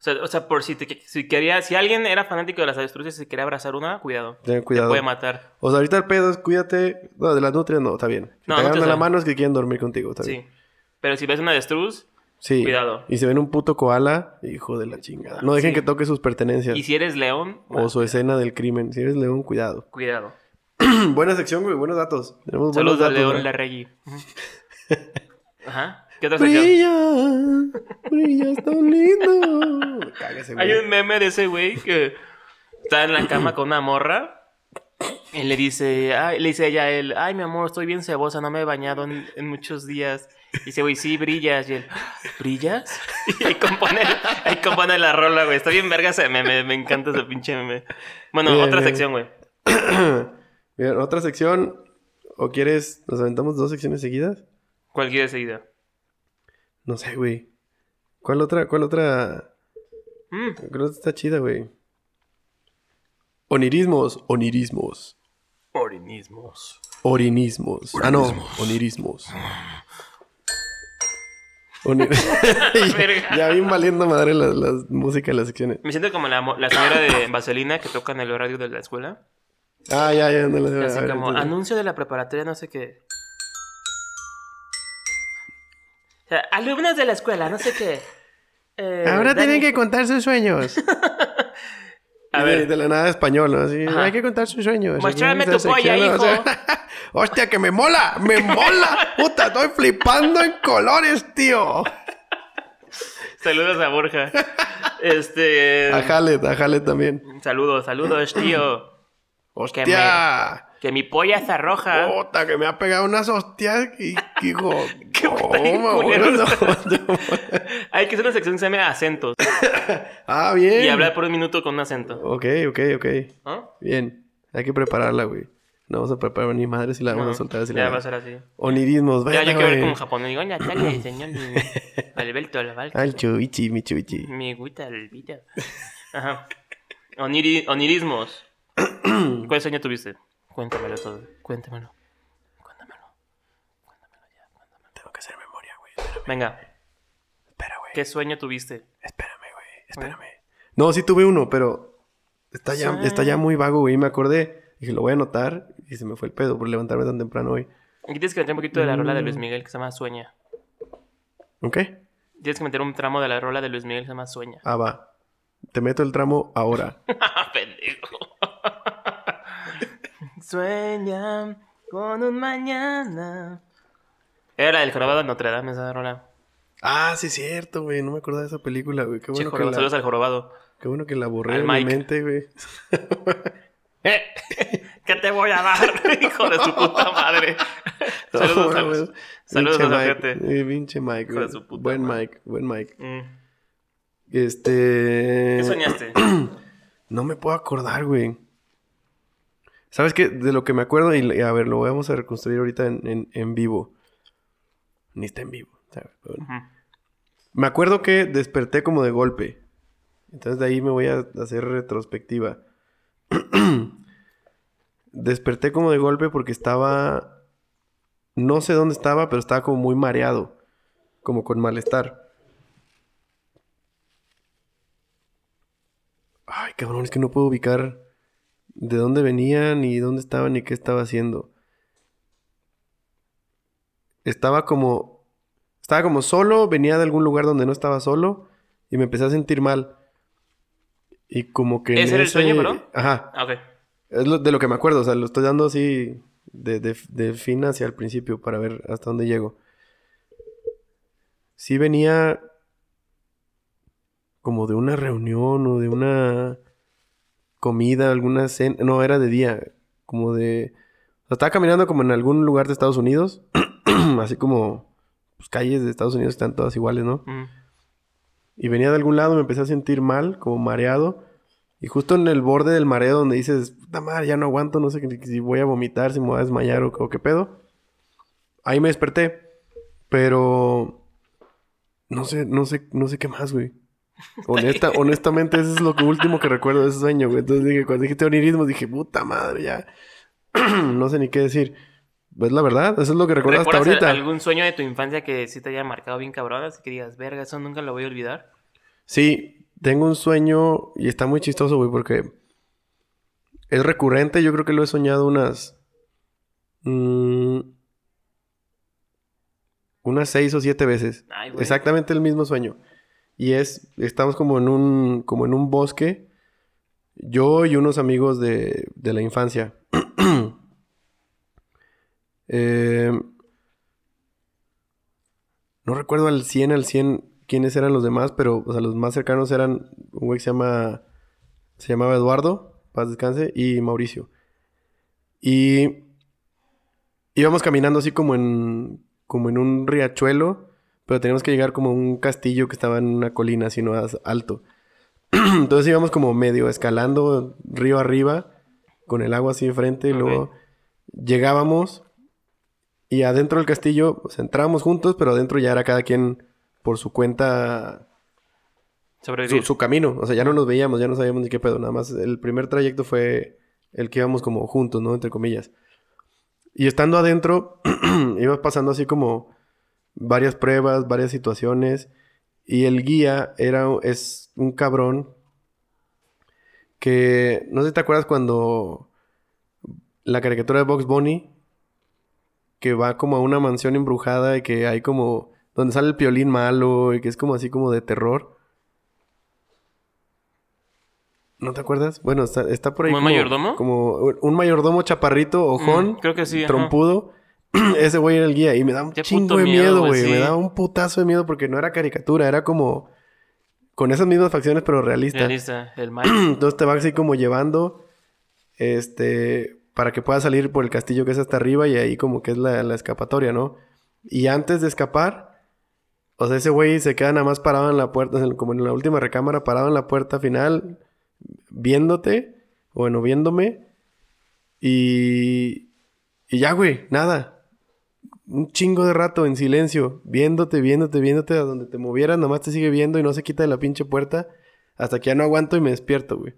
O sea, o sea, por si, te, si quería, si alguien era fanático de las avestruces y se quería abrazar una, cuidado. Ten Te cuidado. puede matar. O sea, ahorita el pedo es cuídate. No, de las nutrias no, está bien. Si No, te agarran la no. mano es que quieren dormir contigo, está Sí. bien. Pero si ves una avestruz, Sí. Cuidado. Y si ven un puto koala, hijo de la chingada. No dejen Sí. que toque sus pertenencias. y si eres león, O su escena del crimen. Si eres león, cuidado. cuidado. Buena sección, güey. Buenos datos. Tenemos buenos Saludos a datos. León. Larregui. Ajá. ¿Qué otra sección? Brilla, brillas tan lindo. Me caga ese güey. Hay un meme de ese güey que está en la cama con una morra. Y le dice, ay, le dice ella a él, ay, mi amor, estoy bien cebosa, no me he bañado en, en muchos días. Y dice, güey, sí, brillas. Y él, ¿brillas? Y ahí compone, ahí compone la rola, güey. Está bien verga ese meme, me encanta ese pinche meme. Bueno, Bien, otra bien. sección, güey. Bien, otra sección. ¿O quieres? ¿Nos aventamos dos secciones seguidas? Cualquier seguida. No sé, güey. ¿Cuál otra? ¿Cuál otra? Mm, Creo que está chida, güey. Onirismos, onirismos. Orinismos. Orinismos. Ah, no, onirismos. Oni- Verga. ya vi valiendo madre la, la música de las secciones. Me siento como la, señora de Vaselina que toca en el radio de la escuela. Ah, ya, ya. No, la- Así como, entonces- anuncio de la preparatoria, no sé qué. Sea, alumnos de la escuela, no sé qué. Eh, Ahora Dani- tienen que contar sus sueños. A de, ver, de la nada español, ¿no? Así, Ajá. hay que contar sus sueños. Muéstrame tu polla, hijo. sea, Hostia, que me mola, me mola. Puta, estoy flipando en colores, tío. saludos a Borja. Este. A Jalet, a Jalet también. Saludos, saludos, tío. Hostia. Que mi polla se arroja. Puta, que me ha pegado unas hostias y digo, Qué culero. No. Hay que hacer una sección que se llama acentos. Ah, bien. Y hablar por un minuto con un acento. Ok, ok, ok. ¿No? Bien. Hay que prepararla, güey. No vamos a preparar ni madre si la vamos No, a soltar así. ya la va a ser así. Onirismos, Ya, vaya. yo quiero ver como japonés. Digo, Natalia, señor Alberto Laval. Al chuichi, mi chuichi. Me gusta el video. Ajá. Oniri- onirismos. ¿Cuál sueño tuviste? Cuéntamelo todo. Cuéntamelo. Cuéntamelo. Tengo que hacer memoria, güey. Espérame, Venga, espera, güey. ¿qué sueño tuviste? Espérame, güey. Espérame. No, sí tuve uno, pero está ya, Sí. está ya muy vago, güey. Me acordé. Dije, lo voy a anotar. Y se me fue el pedo por levantarme tan temprano hoy. Aquí tienes que meter un poquito de la rola de Mm. Luis Miguel que se llama Sueña. ¿Ok? Tienes que meter un tramo de la rola de Luis Miguel que se llama Sueña. Ah, va. Te meto el tramo ahora. Sueña con un mañana. Era la del jorobado de Notre Dame esa rola. Ah, sí, cierto, güey. No me acordaba de esa película, güey. Qué Che, bueno, que jorobado, saludos la, al jorobado. qué bueno que la borré Al de mi Mike. mente, güey. Eh, ¿Qué te voy a dar, hijo de su puta madre? Saludos, saludos. güey. Saludos a Mike. gente. Eh, pinche Mike, Hijo de güey. su puta Buen madre. Mike, buen Mike. Mm. Este. ¿Qué soñaste? No me puedo acordar, güey. ¿Sabes qué? De lo que me acuerdo, y a ver, lo vamos a reconstruir ahorita en, en- en vivo. Ni está en vivo. ¿sabes? Bueno. Me acuerdo que desperté como de golpe. Entonces de ahí me voy a hacer retrospectiva. desperté como de golpe porque estaba... No sé dónde estaba, pero estaba como muy mareado. Como con malestar. Ay, cabrón, es que no puedo ubicar de dónde venía, ni dónde estaba, ni qué estaba haciendo. Estaba como... Estaba como solo, venía de algún lugar donde no estaba solo y me empecé a sentir mal. Y como que... ¿Ese era el sueño, bro? Ajá. Ah, ok. Es lo- de lo que me acuerdo, o sea, lo estoy dando así de, de, de fin hacia el principio para ver hasta dónde llego. Sí venía como de una reunión o de una comida, alguna cena. No, era de día, como de... o sea, estaba caminando como en algún lugar de Estados Unidos, así como pues, calles de Estados Unidos están todas iguales, ¿no? Mm. Y venía de algún lado, me empecé a sentir mal, como mareado. Y justo en el borde del mareo donde dices, puta madre, ya no aguanto, no sé si voy a vomitar, si me voy a desmayar o, o qué pedo. Ahí me desperté. Pero no sé, no sé, no sé qué más, güey. Honesta, honestamente, eso es lo último que recuerdo de ese sueño, güey. Entonces dije, cuando dijiste onirismo, dije, puta madre, ya. no sé ni qué decir. Es la verdad, eso es lo que recuerdo hasta ¿Recuerdas ahorita. algún sueño de tu infancia que sí te haya marcado bien cabrón? Así que digas, verga, eso nunca lo voy a olvidar. Sí, tengo un sueño y está muy chistoso, güey, porque es recurrente. Yo creo que lo he soñado unas. mm, unas seis o siete veces. Ay. Exactamente el mismo sueño. Y es, estamos como en un, como en un bosque. Yo y unos amigos de, de la infancia. Eh, no recuerdo al 100, al 100 quiénes eran los demás, pero o sea, los más cercanos eran un güey que se llama, se llamaba Eduardo, paz descanse, y Mauricio. Y íbamos caminando así como en, como en un riachuelo, pero teníamos que llegar como a un castillo que estaba en una colina así no alto. Entonces íbamos como medio escalando río arriba, con el agua así enfrente, y luego llegábamos y adentro del castillo, pues entrábamos juntos, pero adentro ya era cada quien por su cuenta su, su camino. O sea, ya no nos veíamos, ya no sabíamos ni qué pedo. Nada más el primer trayecto fue el que íbamos como juntos, ¿no? Entre comillas. Y estando adentro, ibas pasando así como varias pruebas, varias situaciones. Y el guía era, es un cabrón que, no sé si te acuerdas cuando la caricatura de Box Bunny, que va como a una mansión embrujada y que hay como, donde sale el piolín malo y que es como así como de terror. ¿No te acuerdas? Bueno, está, está por ahí. ¿Como un mayordomo? Como un mayordomo chaparrito, ojón, Mm, creo que sí, ajá. Ese güey era el guía y me da un Qué chingo de miedo, güey. Me da un putazo de miedo porque no era caricatura, era como con esas mismas facciones pero realista. Realista, el mal. Entonces te va así como llevando este para que puedas salir por el castillo que es hasta arriba y ahí como que es la, la escapatoria, ¿no? Y antes de escapar, o sea, ese güey se queda nada más parado en la puerta, como en la última recámara, parado en la puerta final, viéndote, o bueno, viéndome, y, y ya, güey, nada. Un chingo de rato en silencio, viéndote, viéndote, viéndote, a donde te movieras, nomás te sigue viendo y no se quita de la pinche puerta hasta que ya no aguanto y me despierto, güey.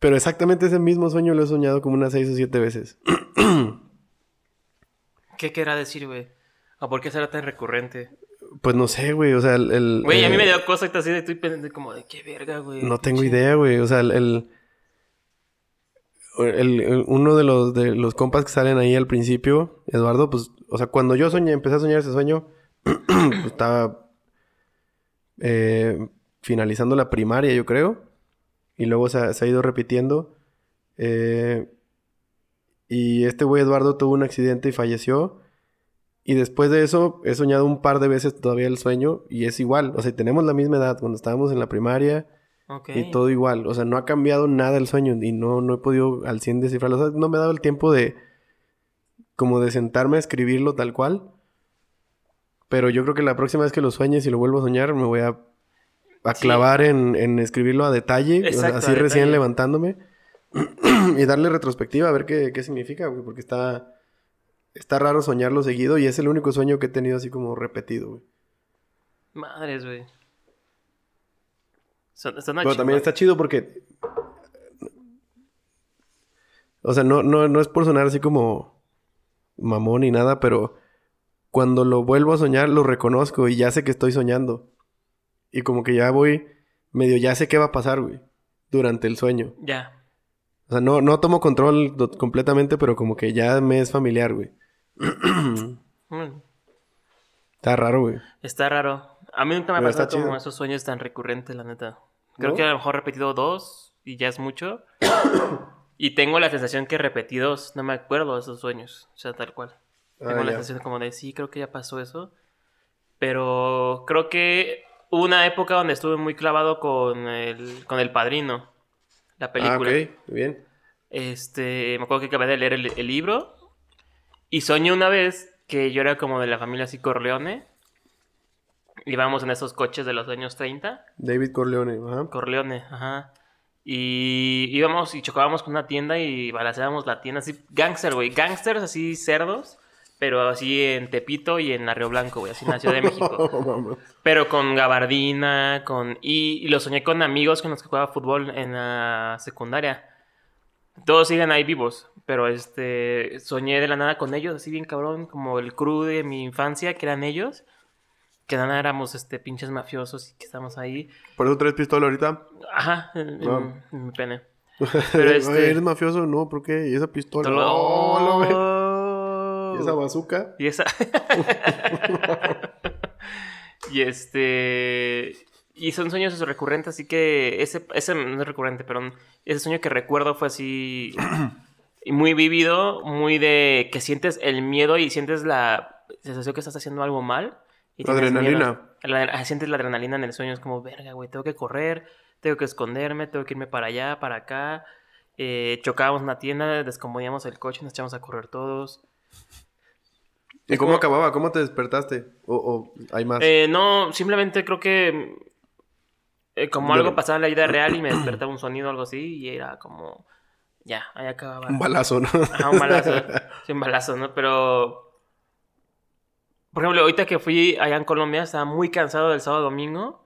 Pero exactamente ese mismo sueño lo he soñado como unas seis o siete veces. ¿Qué querrá decir, güey? ¿O por qué será tan recurrente? Pues no sé, güey, o sea, el... Güey, a mí eh, me dio cosa ahorita así de estoy pensando como de qué verga, güey. No tengo idea, güey. O sea, el, el- uno de los de los compas que salen ahí al principio, Eduardo, pues, o sea, cuando yo soñé, empecé a soñar ese sueño, pues, estaba eh, finalizando la primaria, yo creo, y luego se ha, se ha ido repitiendo. eh, y este güey Eduardo tuvo un accidente y falleció. Y después de eso he soñado un par de veces todavía el sueño y es igual. O sea, tenemos la misma edad cuando estábamos en la primaria. Y todo igual. O sea, no ha cambiado nada el sueño y no, no he podido al 100 descifrarlo. O sea, no me ha dado el tiempo de... Como de sentarme a escribirlo tal cual. Pero yo creo que la próxima vez que lo sueñes y lo vuelvo a soñar, me voy a, a Sí. clavar en, en escribirlo a detalle. Exacto, así a recién levantándome. y darle retrospectiva a ver qué, qué significa, güey. Porque está... Está raro soñarlo seguido y es el único sueño que he tenido así como repetido, güey. Madres, güey. Son, están Pero también está chido porque. O sea, no, no, no es por sonar así como mamón ni nada, pero cuando lo vuelvo a soñar, lo reconozco y ya sé que estoy soñando. Y como que ya voy, medio ya sé qué va a pasar, güey, durante el sueño. Ya. O sea, no, no tomo control completamente, pero como que ya me es familiar, güey. Mm, Está raro, güey. Está raro. A mí nunca me ha pasado como chido. esos sueños tan recurrentes, la neta. Creo ¿No? que a lo mejor he repetido dos y ya es mucho. y tengo la sensación que repetí dos. No me acuerdo de esos sueños. O sea, tal cual. Ah, Tengo la ya. sensación como de sí, creo que ya pasó eso. Pero creo que hubo una época donde estuve muy clavado con el, con el padrino. La Ah, película. ok, bien. Este, me acuerdo que acabé de leer el, el libro. Y soñé una vez que yo era como de la familia así Corleone. Íbamos en esos coches de los años 30. David Corleone, ajá. Corleone, ajá. Y íbamos y chocábamos con una tienda y balanceábamos la tienda así. Gangster, güey. Gangsters así cerdos. Pero así en Tepito y en Río Blanco, güey. Así en la Ciudad de México. Pero con gabardina, con... Y, y lo soñé con amigos con los que jugaba fútbol en la secundaria. Todos siguen ahí vivos, pero este... Soñé de la nada con ellos, así bien cabrón, como el crew de mi infancia, que eran ellos. Que nada éramos este, pinches mafiosos y que estamos ahí. ¿Por eso traes pistola ahorita? Ajá, en, en- Ah. en mi pene. Pero este- ¿Eres mafioso? No, ¿por qué? ¿Y esa pistola? Tolo- Oh, ¿Y esa bazooka? Y esa. y este. Y son sueños recurrentes, así que ese, ese no es recurrente, pero ese sueño que recuerdo fue así. muy vivido, muy de que sientes el miedo y sientes la sensación que estás haciendo algo mal. Y La adrenalina. La- ah, sientes la adrenalina en el sueño, es como, verga, güey, tengo que correr, tengo que esconderme, tengo que irme para allá, para acá. Eh, chocábamos una tienda, descomponíamos el coche, nos echamos a correr todos. ¿Y cómo acababa? ¿Cómo te despertaste? ¿O, o hay más? Eh, no, simplemente creo que eh, como algo pasaba en la vida real y me despertaba un sonido o algo así y era como, ya, ahí acababa. Un balazo, ¿no? Ajá, un balazo. sí, un balazo, ¿no? Pero, por ejemplo, ahorita que fui allá en Colombia, estaba muy cansado del sábado domingo.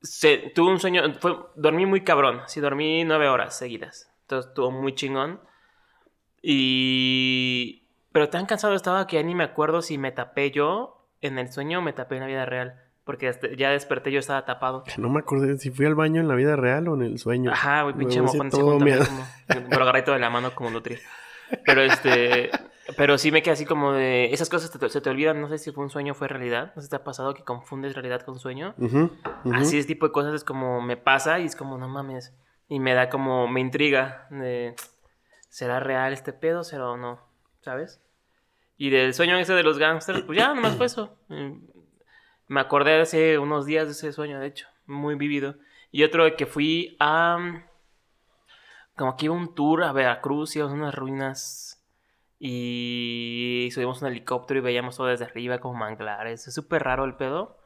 Se, tuve un sueño, fue, dormí muy cabrón, sí, dormí nueve horas seguidas. Entonces estuvo muy chingón. Y... Pero tan cansado estaba que ya ni me acuerdo si me tapé yo en el sueño o me tapé en la vida real. Porque ya desperté, yo estaba tapado. No me acordé si fui al baño en la vida real o en el sueño. Ajá, güey, Me pinche mojón. se todo como- Pero agarré todo de la mano como nutria. Pero este... Pero sí me quedé así como de... Esas cosas te- se te olvidan. No sé si fue un sueño o fue realidad. No sé si te ha pasado que confundes realidad con sueño. Así ese tipo de cosas es como me pasa y es como no mames. Y me da como, me intriga de, ¿será real este pedo? ¿Será o no? ¿Sabes? Y del sueño ese de los gangsters, pues ya, nomás fue eso. Mm, Me acordé hace unos días de ese sueño, de hecho, muy vivido. Y otro de que fui a, como que iba un tour a Veracruz, íbamos a unas ruinas y subimos un helicóptero y veíamos todo desde arriba como manglares. Es súper raro el pedo.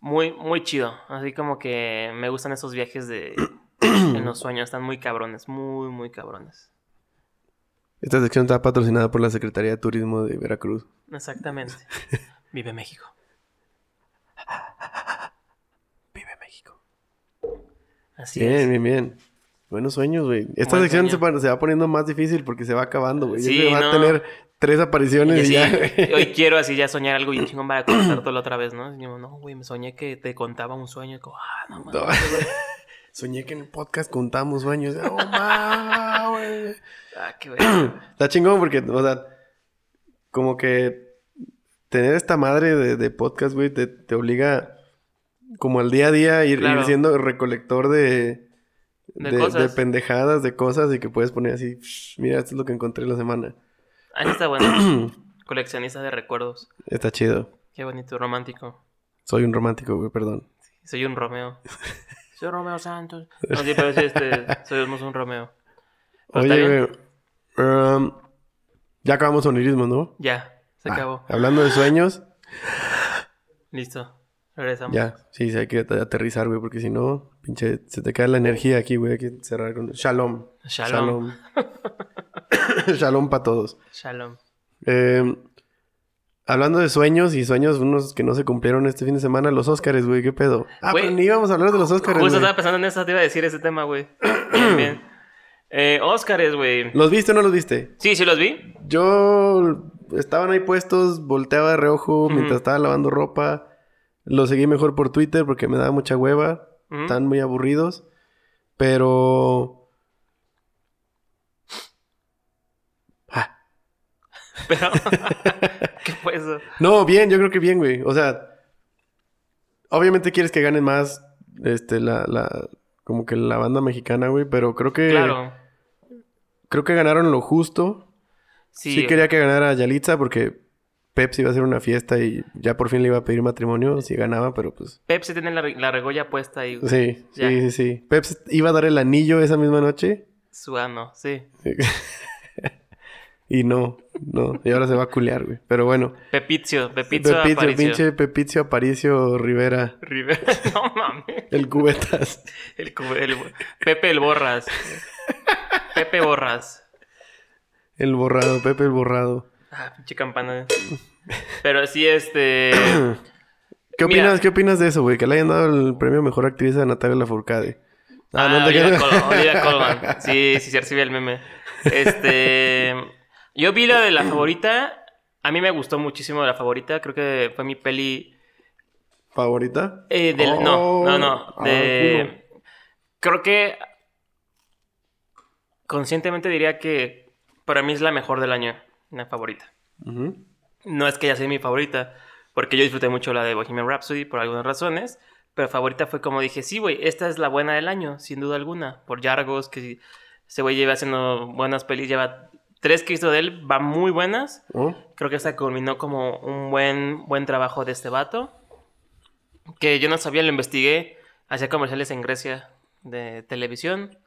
Muy, muy chido. Así como que me gustan esos viajes de en los sueños. Están muy cabrones. Muy, muy cabrones. Esta sección está patrocinada por la Secretaría de Turismo de Veracruz. Exactamente. Vive México. Vive México. Así Bien, es. bien, bien. Buenos sueños, güey. Esta Buen sección se, va poniendo más difícil porque se va acabando, güey. Sí, va no. a tener tres apariciones Y y, así, ya. hoy quiero así ya soñar algo bien chingón para contártelo otra vez, ¿no? Y yo, no, güey, me soñé que te contaba un sueño. Y como, ah, no, mames, No. Soñé que en el podcast contamos sueños. Oh, ma, güey. Ah, qué güey. Está chingón porque, o sea, como que tener esta madre de, de podcast, güey, te, te obliga como al día a día ir, Claro. ir siendo recolector de, De de, cosas. de pendejadas, de cosas y que puedes poner así, "Shh, mira, esto es lo que encontré la semana. Ahí está bueno. Coleccionista de recuerdos. Está chido. Qué bonito, romántico. Soy un romántico, güey, perdón. Soy un Romeo. Soy Romeo Santos. No, sí, pero sí, este, somos un Romeo. Pero Oye, güey, um, ya acabamos sonirismo, ¿no? Ya, se Ah, acabó. hablando de sueños, Listo. Regresamos. ya, sí, sí, hay que at- aterrizar, güey, porque si no, pinche, se te cae la energía aquí, güey, hay que cerrar con... Shalom. Shalom. Shalom, Shalom para todos. Shalom. Eh, hablando de sueños y sueños, unos que no se cumplieron este fin de semana, los Óscares, güey, ¿qué pedo? Ah, Güey, pero ni íbamos a hablar de los Óscares, Justo güey. estaba pensando en eso, te iba a decir ese tema, güey. Bien. Eh, Óscares, güey. ¿Los viste o no los viste? Sí, sí los vi. Yo estaban ahí puestos, volteaba de reojo mientras estaba lavando ropa. Los seguí mejor por Twitter porque me daba mucha hueva. Ujú. Están muy aburridos. Pero. Ah. Pero, ¿qué fue eso? No, bien, yo creo que bien, güey. O sea, obviamente quieres que gane más, este, la, la, como que la banda mexicana, güey, pero creo que, Claro. creo que ganaron lo justo. Sí, Sí, quería que ganara Yalitza porque Pepsi iba a hacer una fiesta y ya por fin le iba a pedir matrimonio si ganaba, pero pues... Pepsi tiene la, la regolla puesta ahí. güey. Sí, Ya. sí, sí, sí. Pepsi iba a dar el anillo esa misma noche Su ano, sí. y no, no. Y ahora se va a culear, güey. Pero bueno. Pepizio, Pepizio Aparicio. pinche Pepizio Aparicio Rivera. Rivera. No mames. El cubetas. El, el- Pepe el Borras. Pepe Borras. El borrado, Pepe el borrado. Ah, pinche campana. Pero sí, este. ¿Qué Mira. opinas, ¿Qué opinas de eso, güey? Que le hayan dado el premio Mejor Actriz a Natalia Lafourcade. Ah, no te Olivia Colman. Olivia Colman. Sí, sí, se recibe el meme. Este. Yo vi la de la favorita. A mí me gustó muchísimo la favorita. Creo que fue mi peli ¿Favorita? Eh, del- no, no, no. Oh, de- creo que conscientemente diría que para mí es la mejor del año, la favorita. No es que ella sea mi favorita, porque yo disfruté mucho la de Bohemian Rhapsody por algunas razones, pero favorita fue como dije, sí, güey, esta es la buena del año, sin duda alguna, por Yargos, que ese güey lleva haciendo buenas pelis, lleva tres que hizo de él, van muy buenas. Oh, Creo que esta culminó como un buen, buen trabajo de este vato. Que yo no sabía, lo investigué. Hacía comerciales en Grecia de televisión.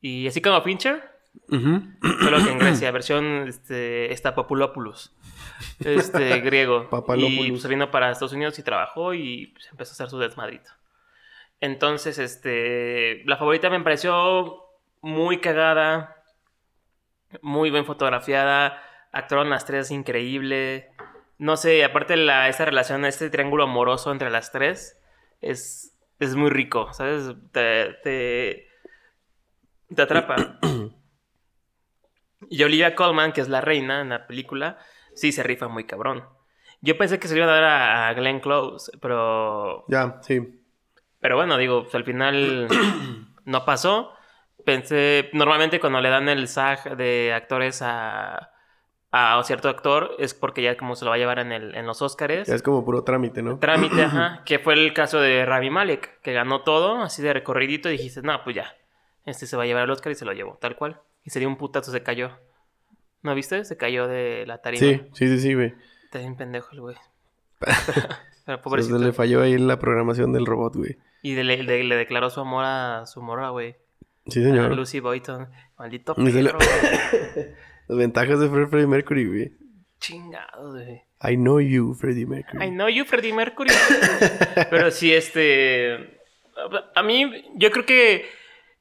Y así como Fincher, solo que en Grecia, versión este, esta Populopoulos. Este, griego. Y se vino para Estados Unidos y trabajó y pues, empezó a hacer su desmadrito. Entonces, este, la favorita me pareció muy cagada, muy bien fotografiada, actuaron las tres increíble. No sé, aparte la, esta relación, este triángulo amoroso entre las tres es, es muy rico, ¿sabes? Te, te, te atrapa. Y Olivia Colman, que es la reina en la película, sí se rifa muy cabrón. Yo pensé que se le iba a dar a, a Glenn Close, pero Ya, sí. pero bueno, digo, pues, al final no pasó. Pensé, normalmente cuando le dan el SAG de actores a, a cierto actor es porque ya como se lo va a llevar en, el, en los Oscars. Ya es como puro trámite, ¿no? Trámite, ajá, que fue el caso de Rami Malek, que ganó todo, así de recorridito, y dijiste, no, pues ya, este se va a llevar el Oscar y se lo llevó, tal cual. Y sería un putazo, se cayó. ¿No viste? Se cayó de la tarima. Sí, sí, sí, sí, güey. Está bien pendejo el güey. Pero Se pobrecito. le falló ahí la programación del robot, güey. Y de- le, de- le declaró su amor a su morra, güey. Sí, A señor. Lucy Boyton. Maldito se perro. Las ventajas de Fre- Freddie Mercury, güey. Chingado, güey. I know you, Freddie Mercury. I know you, Freddie Mercury. Pero sí, este... A mí, yo creo que...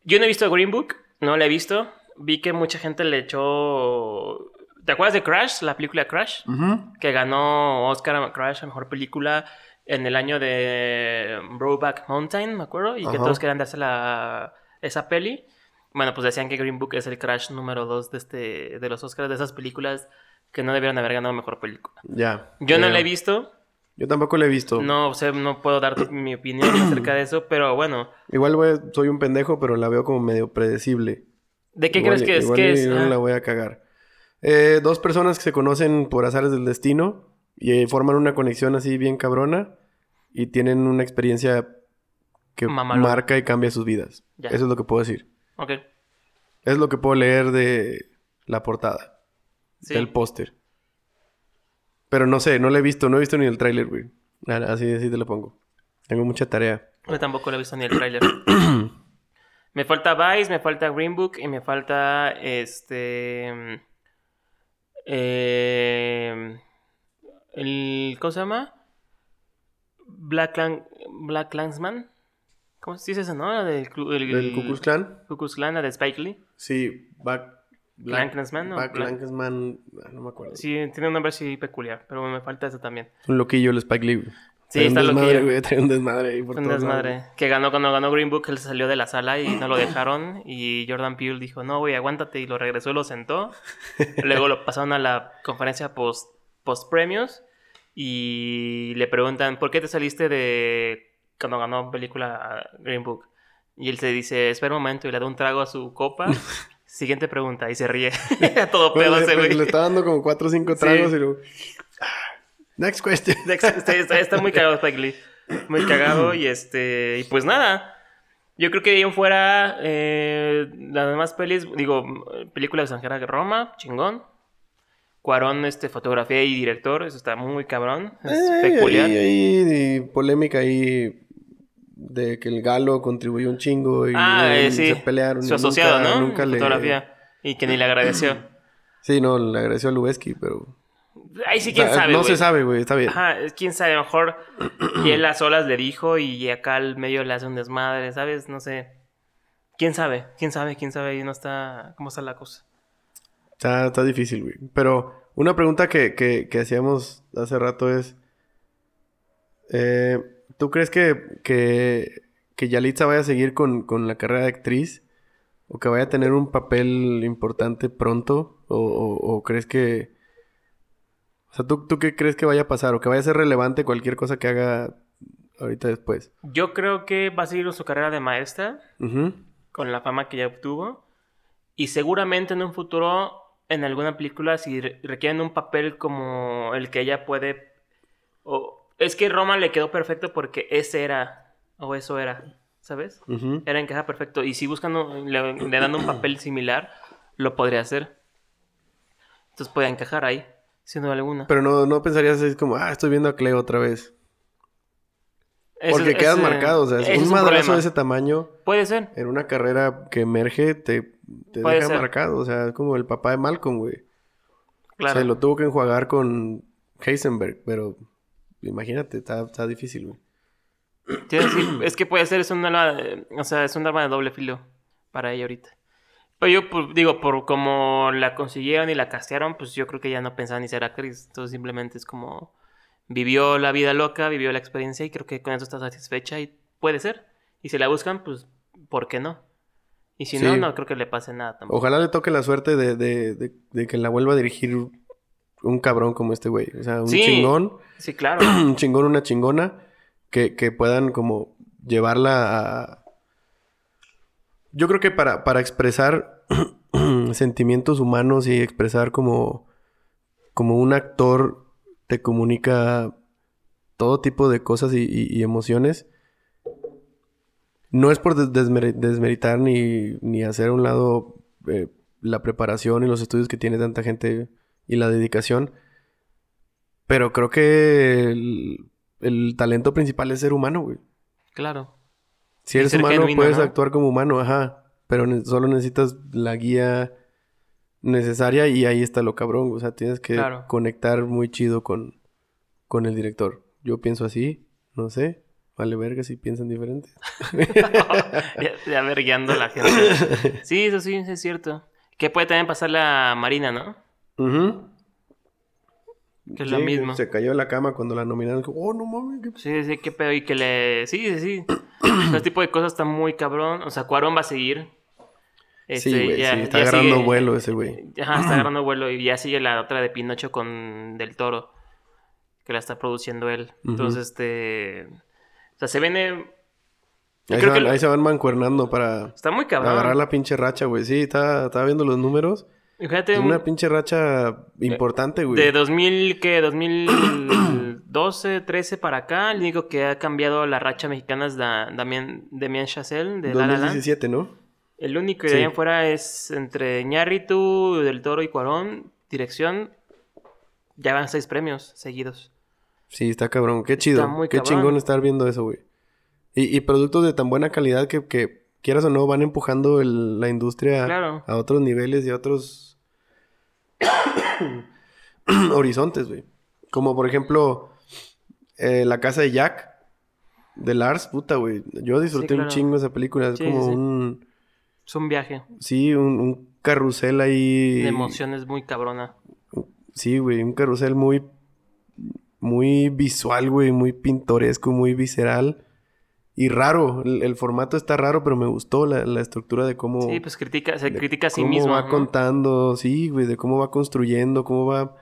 Yo no he visto Green Book. No la he visto. Vi que mucha gente le echó... ¿Te acuerdas de Crash? La película Crash. Que ganó Oscar a Crash a Mejor Película en el año de Brokeback Mountain, me acuerdo. Y que todos querían darse la, esa peli. Bueno, pues decían que Green Book es el Crash número 2 de, este, de los Oscars, de esas películas que no debieron haber ganado Mejor Película. Ya. Yo no la he visto, Yo tampoco la he visto. no sé, no puedo dar mi opinión acerca de eso, pero bueno. Igual, güey, soy un pendejo, pero la veo como medio predecible. ¿De qué Igual- crees que es? igual ¿Qué es? no Ah, la voy a cagar. Eh, dos personas que se conocen por azares del destino y eh, forman una conexión así bien cabrona y tienen una experiencia que marca y cambia sus vidas. Ya. Eso es lo que puedo decir. ok, Es lo que puedo leer de la portada, sí. del póster. Pero no sé, no la he visto, no he visto ni el tráiler, güey. Así, así te lo pongo. Tengo mucha tarea. Yo tampoco lo he visto ni el tráiler. me falta Vice, me falta Green Book y me falta este. eh, el, ¿Cómo se llama? Black, Clan, Black Clansman. ¿Cómo se dice eso, no? La del el, ¿Del Ku Klux Klan? Ku Klux Klan, la de Spike Lee. Sí, Back... Black, Klansman, ¿no? Black- ah, no me acuerdo. Sí, tiene un nombre así peculiar, pero me falta eso también. Un loquillo el Spike Lee. Sí, está un desmadre, güey. Trae un desmadre ahí por un desmadre. lados. Que ganó cuando ganó Green Book, él salió de la sala y no lo dejaron. Y Jordan Peele dijo, no, güey, aguántate. Y lo regresó y lo sentó. Luego lo pasaron a la conferencia post, post premios. Y le preguntan, ¿por qué te saliste de cuando ganó película Green Book? Y él se dice, espera un momento y le da un trago a su copa. Siguiente pregunta y se ríe. A todo Bueno, pedo le, ese pues, güey. le está dando como cuatro o cinco Sí. tragos y luego... "Ah, Next question. Está, está- está muy cagado Spike Lee. Muy cagado y este... Y pues nada. Yo creo que de ahí en fuera... eh, las demás pelis... Digo, película extranjera que Roma. Chingón. Cuarón, este, fotografía y director. Eso está muy cabrón. Es Eh, peculiar. Hay- hay polémica ahí de que el galo contribuyó un chingo y ah, eh, sí. se pelearon. y Su asociado, nunca- ¿no? Nunca le... Fotografía. Y que ni le agradeció. Sí, no, le agradeció a Lubeski, pero... Ahí sí, quién sabe, No se sabe, güey. Está bien. Ajá, quién sabe, a lo mejor y él a solas le dijo y acá al medio le hace un desmadre, ¿sabes? No sé. ¿Quién sabe? ¿Quién sabe? ¿Quién sabe? Ahí no está... ¿Cómo está la cosa? Está, está difícil, güey. Pero una pregunta que, que, que hacíamos hace rato es... eh, ¿Tú crees que, que, que Yalitza vaya a seguir con, con la carrera de actriz? ¿O que vaya a tener un papel importante pronto? ¿O, o- o crees que... O sea, ¿tú, ¿tú qué crees que vaya a pasar? ¿O que vaya a ser relevante cualquier cosa que haga ahorita después. Yo creo que va a seguir su carrera de maestra con la fama que ya obtuvo. Y seguramente en un futuro, en alguna película, si re- requieren un papel como el que ella puede... O... Es que Roma le quedó perfecto porque ese era, o eso era, ¿sabes? Era encaja perfecto. Y si buscan, un- le, le dan un papel similar, lo podría hacer. Entonces puede encajar ahí, sin duda alguna. Pero no, no pensarías así como, ah, estoy viendo a Cleo otra vez. Porque quedas marcado, o sea, es un madrazo de ese tamaño Puede ser. en una carrera que emerge te, te Puede deja ser. marcado. O sea, es como el papá de Malcolm, güey. Claro. Se lo tuvo que enjuagar con Heisenberg, pero imagínate, está, está difícil, güey. Sí, es que puede ser, es un arma, de- o sea, es un arma de doble filo para ella ahorita. Pero yo pues, digo, por como la consiguieron y la castearon, pues yo creo que ya no pensaba ni ser actriz. Entonces simplemente es como vivió la vida loca, vivió la experiencia y creo que con eso está satisfecha y puede ser. Y si la buscan, pues, ¿por qué no? Y si no, no creo que le pase nada tampoco. Ojalá le toque la suerte de, de, de, de que la vuelva a dirigir un cabrón como este güey. O sea, un Sí. chingón, Sí, claro. un chingón, una chingona, que, que puedan como llevarla a... Yo creo que para, para expresar sentimientos humanos y expresar como, como un actor te comunica todo tipo de cosas y, emociones. No es por des- desmeri- desmeritar ni, ni hacer a un lado eh, la preparación y los estudios que tiene tanta gente y la dedicación. Pero creo que el talento principal es ser humano, güey. claro. Si eres humano, genuino, puedes ¿no? actuar como humano, ajá. Pero solo necesitas la guía necesaria y ahí está lo cabrón. O sea, tienes que Claro. conectar muy chido con, con el director. Yo pienso así, no sé. Vale verga si piensan diferente. ya, ya vergueando la gente. Sí, eso sí, es cierto. Que puede también pasarle a Marina, ¿no? Ujú. Que es Sí, lo mismo. Se cayó de la cama cuando la nominaron. Dijo, Oh, no mames. qué-". Sí, sí, qué pedo. Y que le. Sí, sí, sí. Ese tipo de cosas está muy cabrón. O sea, Cuarón va a seguir. Este, sí, güey. ya- sí, está ya agarrando sigue- vuelo ese güey. Ajá, está agarrando vuelo. Y ya sigue la otra de Pinocho con Del Toro. Que la está produciendo él. Entonces, este. O sea, se viene. Ahí se, van, que- ahí se van mancuernando para Está muy cabrón. agarrar la pinche racha, güey. Sí, estaba, estaba viendo los números. Fíjate, un- una pinche racha importante, güey. De 2000, ¿qué? 2012, 13 para acá, el único que ha cambiado la racha mexicana es da, Damián, Damián Chazelle de La La Land. 2017, ¿no? El único de Sí. ahí en fuera es entre Ñarritu, Del Toro y Cuarón. Dirección, ya van seis premios seguidos. Sí, está cabrón. Qué chido. Está muy Qué cabrón. chingón estar viendo eso, güey. Y, y productos de tan buena calidad que, que, quieras o no, van empujando el- la industria Claro. a otros niveles y a otros horizontes, güey. Como por ejemplo, eh, La casa de Jack, de Lars, puta, güey. Yo disfruté un claro. chingo esa película. Es Sí, como sí. un... Es un viaje Sí, un, un carrusel ahí... de emociones muy cabrona. Sí, güey, un carrusel muy, muy visual, güey, muy pintoresco, muy visceral y raro. El, el formato está raro, pero me gustó la, la estructura de cómo, Sí, pues critica, se critica a sí cómo mismo. va ¿no? contando, sí, güey, de cómo va construyendo, cómo va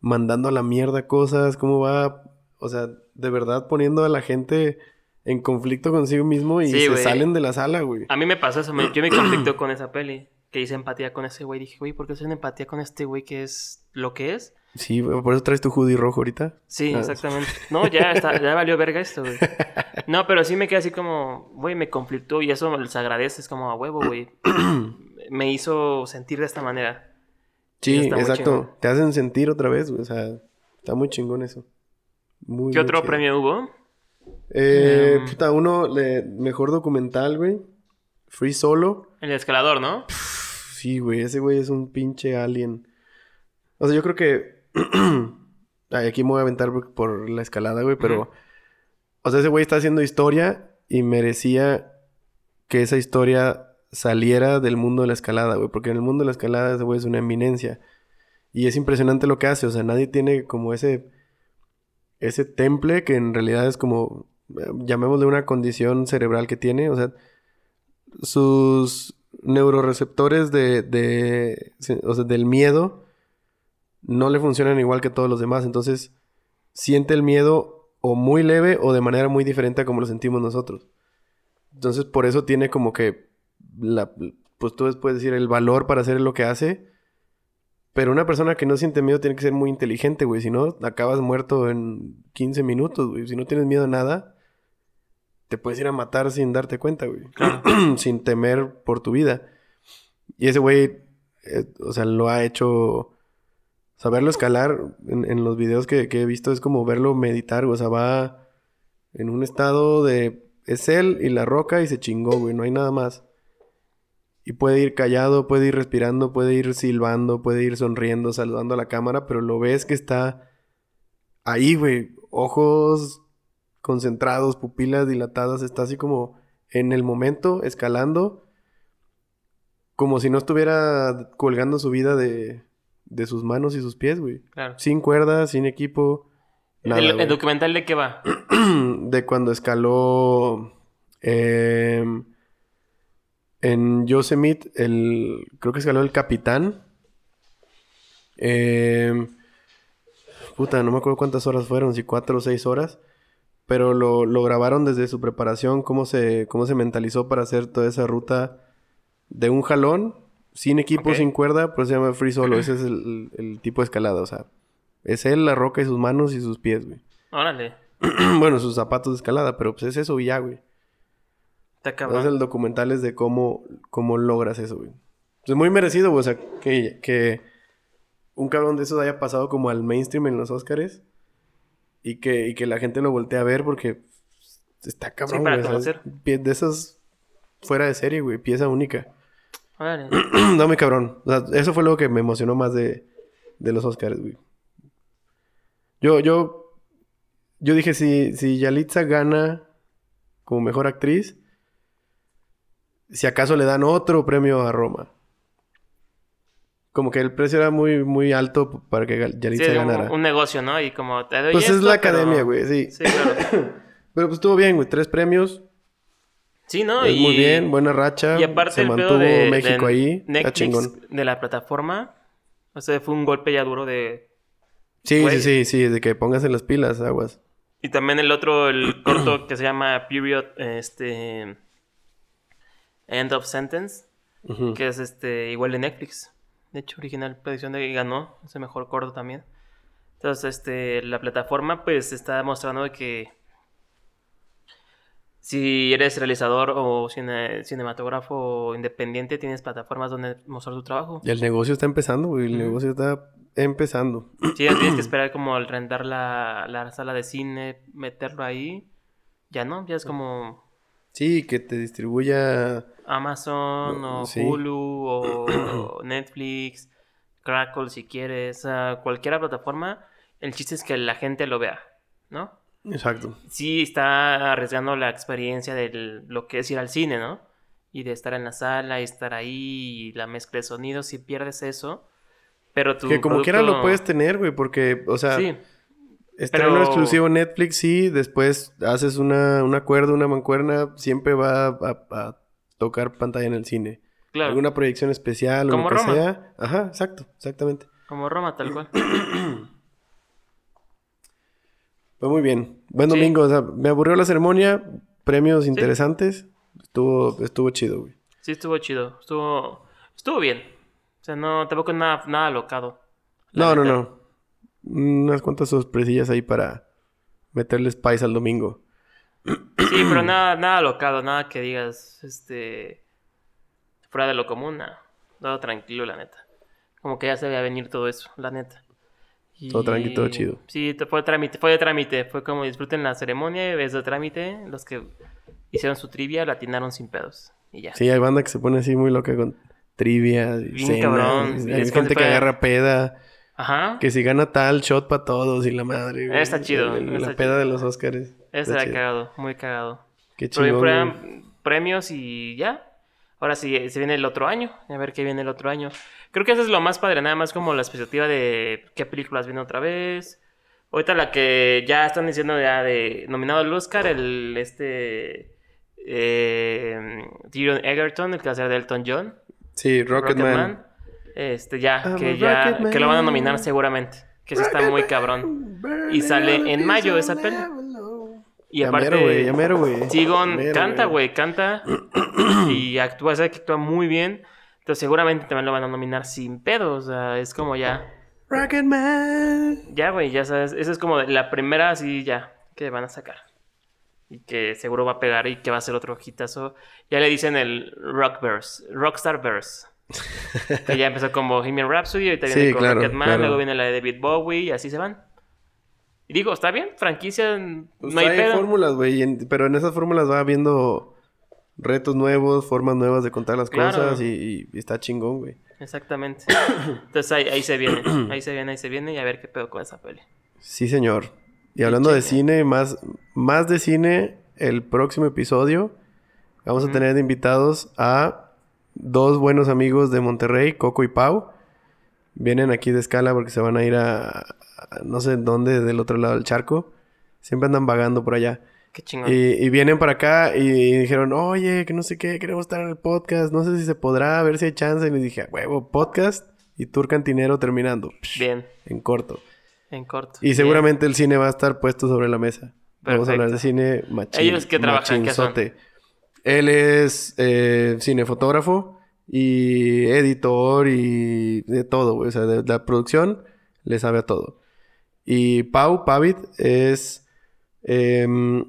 mandando a la mierda cosas, cómo va, o sea, de verdad poniendo a la gente en conflicto consigo mismo y Sí, se güey. salen de la sala, güey. A mí me pasó eso, me- yo me conflicto con esa peli. Que hice empatía con ese güey. Dije, güey, ¿por qué hacer empatía con este güey que es lo que es? Sí, güey, por eso traes tu hoodie rojo ahorita. Sí, Ah. exactamente. No, ya, está, ya valió verga esto, güey. No, pero sí me quedé así como, güey, me conflictó y eso les agradece, es como a huevo, güey. me hizo sentir de esta manera. Sí, exacto. Te hacen sentir otra vez, güey. O sea, está muy chingón eso. Muy, ¿Qué muy otro chido. premio hubo? Eh, Em. puta, uno, le- mejor documental, güey. Free Solo. El escalador, ¿no? Sí, güey, ese güey es un pinche alien. O sea, yo creo que. Ay, aquí me voy a aventar por, la escalada, güey, pero. O sea, ese güey está haciendo historia y merecía que esa historia saliera del mundo de la escalada, güey, porque en el mundo de la escalada ese güey es una eminencia. Y es impresionante lo que hace, o sea, nadie tiene como ese. Ese temple que en realidad es como. Llamémosle una condición cerebral que tiene, o sea sus neuroreceptores de, de- o sea, del miedo no le funcionan igual que todos los demás. Entonces, siente el miedo o muy leve o de manera muy diferente a como lo sentimos nosotros. Entonces, por eso tiene como que la, pues tú puedes decir el valor para hacer lo que hace. Pero una persona que no siente miedo tiene que ser muy inteligente, güey. Si no, acabas muerto en 15 minutos, güey. Si no tienes miedo a nada, te puedes ir a matar sin darte cuenta, güey. sin temer por tu vida. Y ese güey, eh, o sea, lo ha hecho... Saberlo escalar en, en los videos que, que he visto es como verlo meditar, güey. O sea, va en un estado de... Es él y la roca y se chingó, güey. No hay nada más. Y puede ir callado, puede ir respirando, puede ir silbando, puede ir sonriendo, saludando a la cámara, pero lo ves que está ahí, güey. Ojos concentrados, pupilas dilatadas, está así como en el momento, escalando, como si no estuviera colgando su vida de, de sus manos y sus pies, güey. Claro. Sin cuerdas, sin equipo. Nada, ¿El, documental de qué va? de cuando escaló em, en Yosemite, el, creo que escaló el capitán. Em, puta, no me acuerdo cuántas horas fueron, si cuatro o seis horas. Pero lo, lo grabaron desde su preparación, cómo se, cómo se mentalizó para hacer toda esa ruta de un jalón, sin equipo, sin cuerda, pues se llama free solo. Ese es el, el tipo de escalada, o sea, es él, la roca y sus manos y sus pies, güey. Órale. bueno, sus zapatos de escalada, pero pues es eso y ya, güey. Está Entonces el documental es de cómo, cómo logras eso, güey. Es muy merecido, güey. O sea, que, que un cabrón de esos haya pasado como al mainstream en los Oscars y que, y que la gente lo voltee a ver porque está cabrón, Sí, para güey. o sea, de esas fuera de serie, güey. Pieza única. No, muy cabrón. O sea, eso fue lo que me emocionó más de, de los Oscars, güey. Yo, yo, yo dije, si, si Yalitza gana como mejor actriz, si acaso le dan otro premio a Roma. Como que el precio era muy, muy alto para que Sí, Yalitza un, ganara. un negocio, ¿no? Y como te doy Pues es la academia, güey, sí. Sí, claro. Pero pues estuvo bien, güey. Tres premios. Sí, ¿no? es y, muy bien, buena racha. Y aparte se el mantuvo pedo de, México de ahí. Netflix, chingón. de la plataforma, o sea, fue un golpe ya duro de... Sí, Güey. sí, sí, sí. De que pongas en las pilas, aguas. Y también el otro, el corto que se llama Period, este... End of Sentence, que es este igual de Netflix. De hecho, original producción de y ganó ese mejor corto también. Entonces, este, la plataforma pues está mostrando que si eres realizador o cine- cinematógrafo independiente, tienes plataformas donde mostrar tu trabajo. El negocio está empezando, güey. El negocio está empezando. Sí, tienes que esperar como el rentar la, la sala de cine, meterlo ahí. Ya no, ya es como Sí, que te distribuya. Amazon o sí. Hulu o Netflix, Crackle si quieres, a cualquier plataforma. El chiste es que la gente lo vea, ¿no? Exacto. Sí está arriesgando la experiencia de lo que es ir al cine, ¿no? Y de estar en la sala y estar ahí y la mezcla de sonidos, si pierdes eso. Pero tu Que como quiera lo puedes tener, güey, porque, o sea, Sí, estreno pero- exclusivo Netflix, sí. Después haces una, un acuerdo, una mancuerna, siempre va a, a tocar pantalla en el cine. claro. Alguna proyección especial o lo que Roma. sea. Ajá, exacto, exactamente. Como Roma, tal cual. Fue muy bien. Buen Sí. domingo, o sea, me aburrió la ceremonia, premios interesantes. Estuvo, estuvo chido, güey. Sí, estuvo chido. Estuvo, estuvo bien. O sea, no, tampoco nada, nada locado. No, no, no. Unas cuantas sorpresillas ahí para meterle spice al domingo. Sí, pero nada, nada locado, nada que digas, este, fuera de lo común, nada. Todo tranquilo, la neta. Como que ya se veía venir todo eso, la neta. Y- Todo tranqui, todo chido. Sí, fue trámite, fue de trámite. Fue como disfruten la ceremonia, es de trámite. Los que hicieron su trivia la atinaron sin pedos. Y ya. Sí, hay banda que se pone así muy loca con trivia, Bien cenas, cabrón. Hay gente que agarra peda, Ajá. que si gana tal, shot para todos y la madre. güey. Está chido, El- el- está la peda chido. de los Oscars. Está era chido. cagado, muy cagado. Qué fueran premios y ya. Ahora sí, se viene el otro año. A ver qué viene el otro año. Creo que eso es lo más padre, nada más como la expectativa de qué películas vienen otra vez. Ahorita la que ya están diciendo ya de nominado al Oscar, el este eh, Tyrion Egerton, el que va a ser de Elton John. Sí, Rocketman. Este ya, I'm que ya, que lo van a nominar seguramente. Que eso está muy cabrón. Y sale en mayo esa peli. Y Ya aparte, mero, güey, ya mero, güey. Sigon Mero, canta, güey, canta. y actúa, sabe que actúa muy bien. Entonces seguramente también lo van a nominar sin pedo. O sea, es como ya. Rocketman. Ya, güey, ya sabes. Esa es como la primera así ya que van a sacar. Y que seguro va a pegar y que va a ser otro hitazo. Ya le dicen el Rockverse, Rockstar Verse. que ya empezó con Bohemian Rhapsody, ahorita viene Sí, con claro, Rocketman, claro. luego viene la de David Bowie y así se van. Y digo, está bien, franquicia, Pues no hay hay fórmulas, güey, en- pero en esas fórmulas va habiendo retos nuevos, formas nuevas de contar las Claro. cosas y, está chingón, güey. Exactamente. Entonces ahí, ahí se viene, ahí se viene, ahí se viene y a ver qué pedo con esa peli. Sí, señor. Y hablando de cine, más, más de cine, el próximo episodio vamos a tener de invitados a dos buenos amigos de Monterrey, Coco y Pau. Vienen aquí de escala porque se van a ir a no sé dónde, del otro lado del charco. Siempre andan vagando por allá. Qué chingón. Y, y vienen para acá y dijeron, oye, que no sé qué, queremos estar en el podcast, no sé si se podrá, a ver si hay chance. Y les dije, "A huevo, podcast y tour cantinero terminando. Bien, En corto. en corto. Y Bien. seguramente el cine va a estar puesto sobre la mesa. Vamos a hablar de cine machín. ¿Ellos qué trabajan? ¿Qué son? machinzote. Él es eh, cinefotógrafo y editor y de todo, güey. O sea, de la producción le sabe a todo. Y Pau Pavit es... em,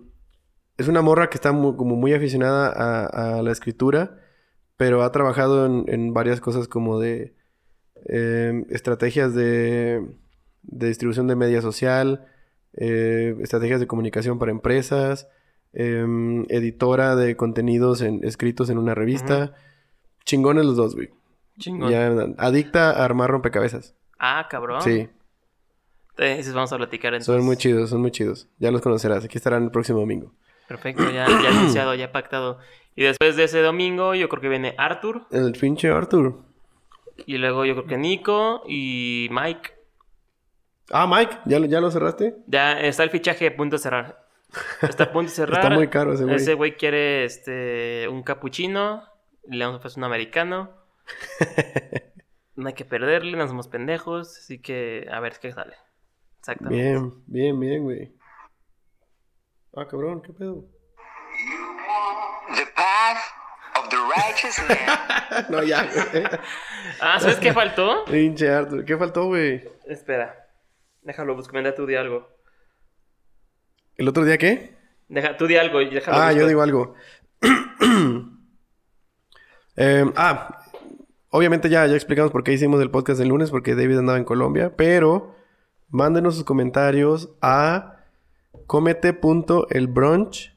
es una morra que está mu- como muy aficionada a, a la escritura, pero ha trabajado en, en varias cosas como de em, estrategias de, de distribución de media social, eh, estrategias de comunicación para empresas, em, editora de contenidos en- escritos en una revista. Chingones los dos, güey. Chingón. Ya, adicta a armar rompecabezas. Ah, cabrón. Sí, Entonces vamos a platicar entonces. son muy chidos, son muy chidos. Ya los conocerás. Aquí estarán el próximo domingo. Perfecto, ya, ya anunciado, ya pactado. Y después de ese domingo, yo creo que viene Arthur. El pinche Arthur. Y luego yo creo que Nico y Mike. Ah, Mike, ¿ya, lo- ya lo cerraste? Ya está el fichaje a punto de cerrar. Está a punto de cerrar. Está muy caro ese güey. Ese güey quiere este un capuchino. Le damos pues un americano. no hay que perderle, no somos pendejos. Así que a ver qué sale. Exactamente. Bien, bien, bien, güey. Ah, cabrón, ¿qué pedo? The path of the righteous man no, ya, güey. Ah, ¿sabes qué faltó? Pinche Arthur. ¿Qué faltó, güey? Espera. Déjalo, busco. Mira, tú di algo. ¿El otro día qué? Deja, tú di algo y déjalo. Ah, yo digo algo. Eh, ah, obviamente ya, ya explicamos por qué hicimos el podcast el lunes, porque David andaba en Colombia, pero mándenos sus comentarios a comete.elbrunch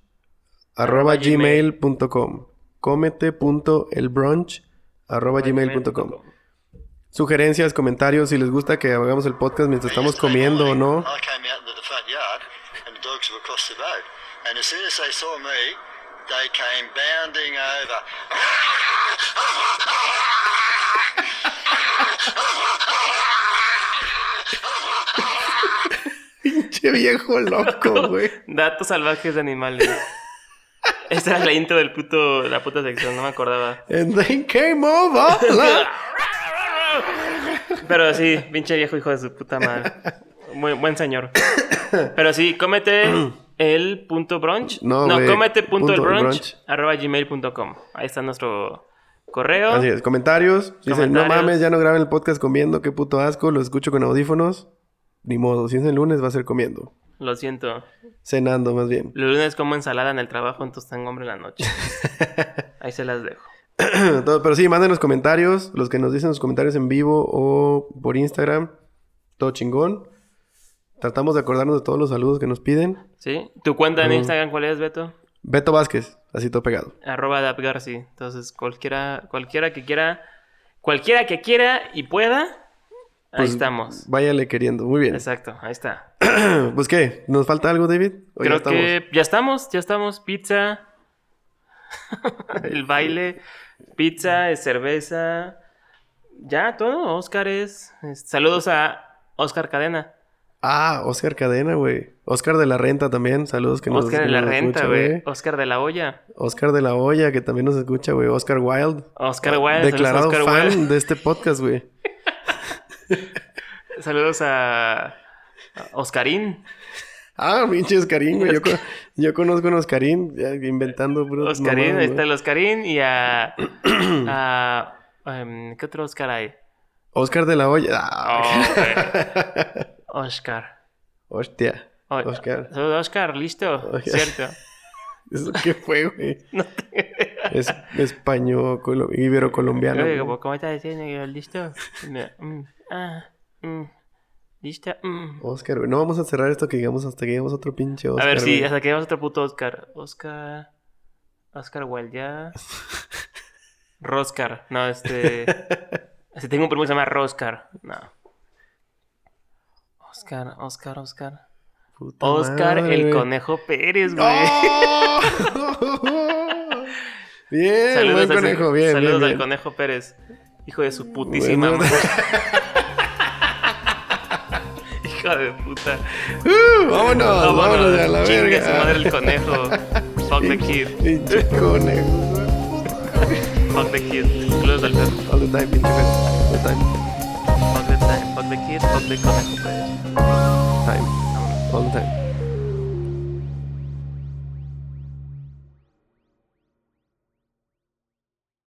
arroba Arroba gmail. gmail.com comete.elbrunch arroba gmail.com Sugerencias, comentarios, si les gusta que hagamos el podcast mientras estamos comiendo o no. I came out into the front yard and the dogs were across the road. And as soon as they saw me, they came bounding over. Pinche viejo loco, güey. Datos salvajes de animales. Esta era la intro del puto, la puta sección, no me acordaba. And they came over. Pero sí, pinche viejo hijo de su puta madre. Muy buen señor. Pero sí, cómete el punto brunch. No, No, cómete punto punto el brunch, brunch. arroba gmail.com. Ahí está nuestro correo. Así es, comentarios. Dicen, no mames, ya no graben el podcast comiendo, qué puto asco, lo escucho con audífonos. Ni modo, si es el lunes va a ser comiendo. Lo siento. Cenando más bien. Los lunes como ensalada en el trabajo, entonces tengo hambre en la noche. Ahí se las dejo. Pero sí, mándenos comentarios, los que nos dicen los comentarios en vivo o por Instagram. Todo chingón. Tratamos de acordarnos de todos los saludos que nos piden. ¿Sí? ¿Tu cuenta en. Instagram cuál es, Beto? Beto Vázquez, así todo pegado. Arroba Dapgarci. Entonces, cualquiera, cualquiera que quiera, cualquiera que quiera y pueda, ahí Pues, estamos. Váyale queriendo, muy bien. Exacto, ahí está. pues qué, ¿nos falta algo, David? ¿O ya Creo estamos? que ya estamos, ya estamos. Pizza, el baile, pizza, cerveza, ya todo. Óscares. es- Saludos a Oscar Cadena. Ah, Oscar Cadena, güey. Oscar de la Renta también, saludos que nos Oscar de la Renta, güey. Oscar de la Olla. Oscar de la Hoya, que también nos escucha, güey. Oscar Wilde. Oscar Wilde. Declarado Oscar fan Wilde. de este podcast, güey. Saludos a Oscarín. Ah, pinche Oscarín, güey. Yo, co- yo conozco a un Oscarín inventando puros Oscarín, ahí está el Oscarín y a... a em, ¿Qué otro Oscar hay? Oscar de la Hoya. Ah, Oh, Oscar. Hostia. Oscar. Oscar, listo. Cierto. ¿Eso qué fue, güey? Es español, colo- ibero-colombiano. ¿cómo, estás diciendo? ¿Listo? Mm, ah, mm. Mm. Oscar, güey. No vamos a cerrar esto que digamos hasta que digamos otro pinche Oscar. a ver, sí, güey. hasta que llegamos a otro puto Oscar. Oscar. Oscar Wilde, ya. Roscar. No, este. Si tengo un primo que se llama Roscar. No. Oscar, Oscar, Oscar. Puta Oscar madre, el güey. Conejo Pérez, güey. Bien, Saludos, buen al- conejo, bien, saludos bien, al. Conejo Pérez. Hijo de su putísima Bueno. madre. Hijo de puta. Uh, vámonos, vámonos, a la verga. su madre el conejo. Fuck the kid. Pinche conejo. Fuck the kid. Saludos al perro. All the time, pinche perro. All the time. Fuck the time. Fuck the kid. Fuck the conejo. Pues. Time. All the time.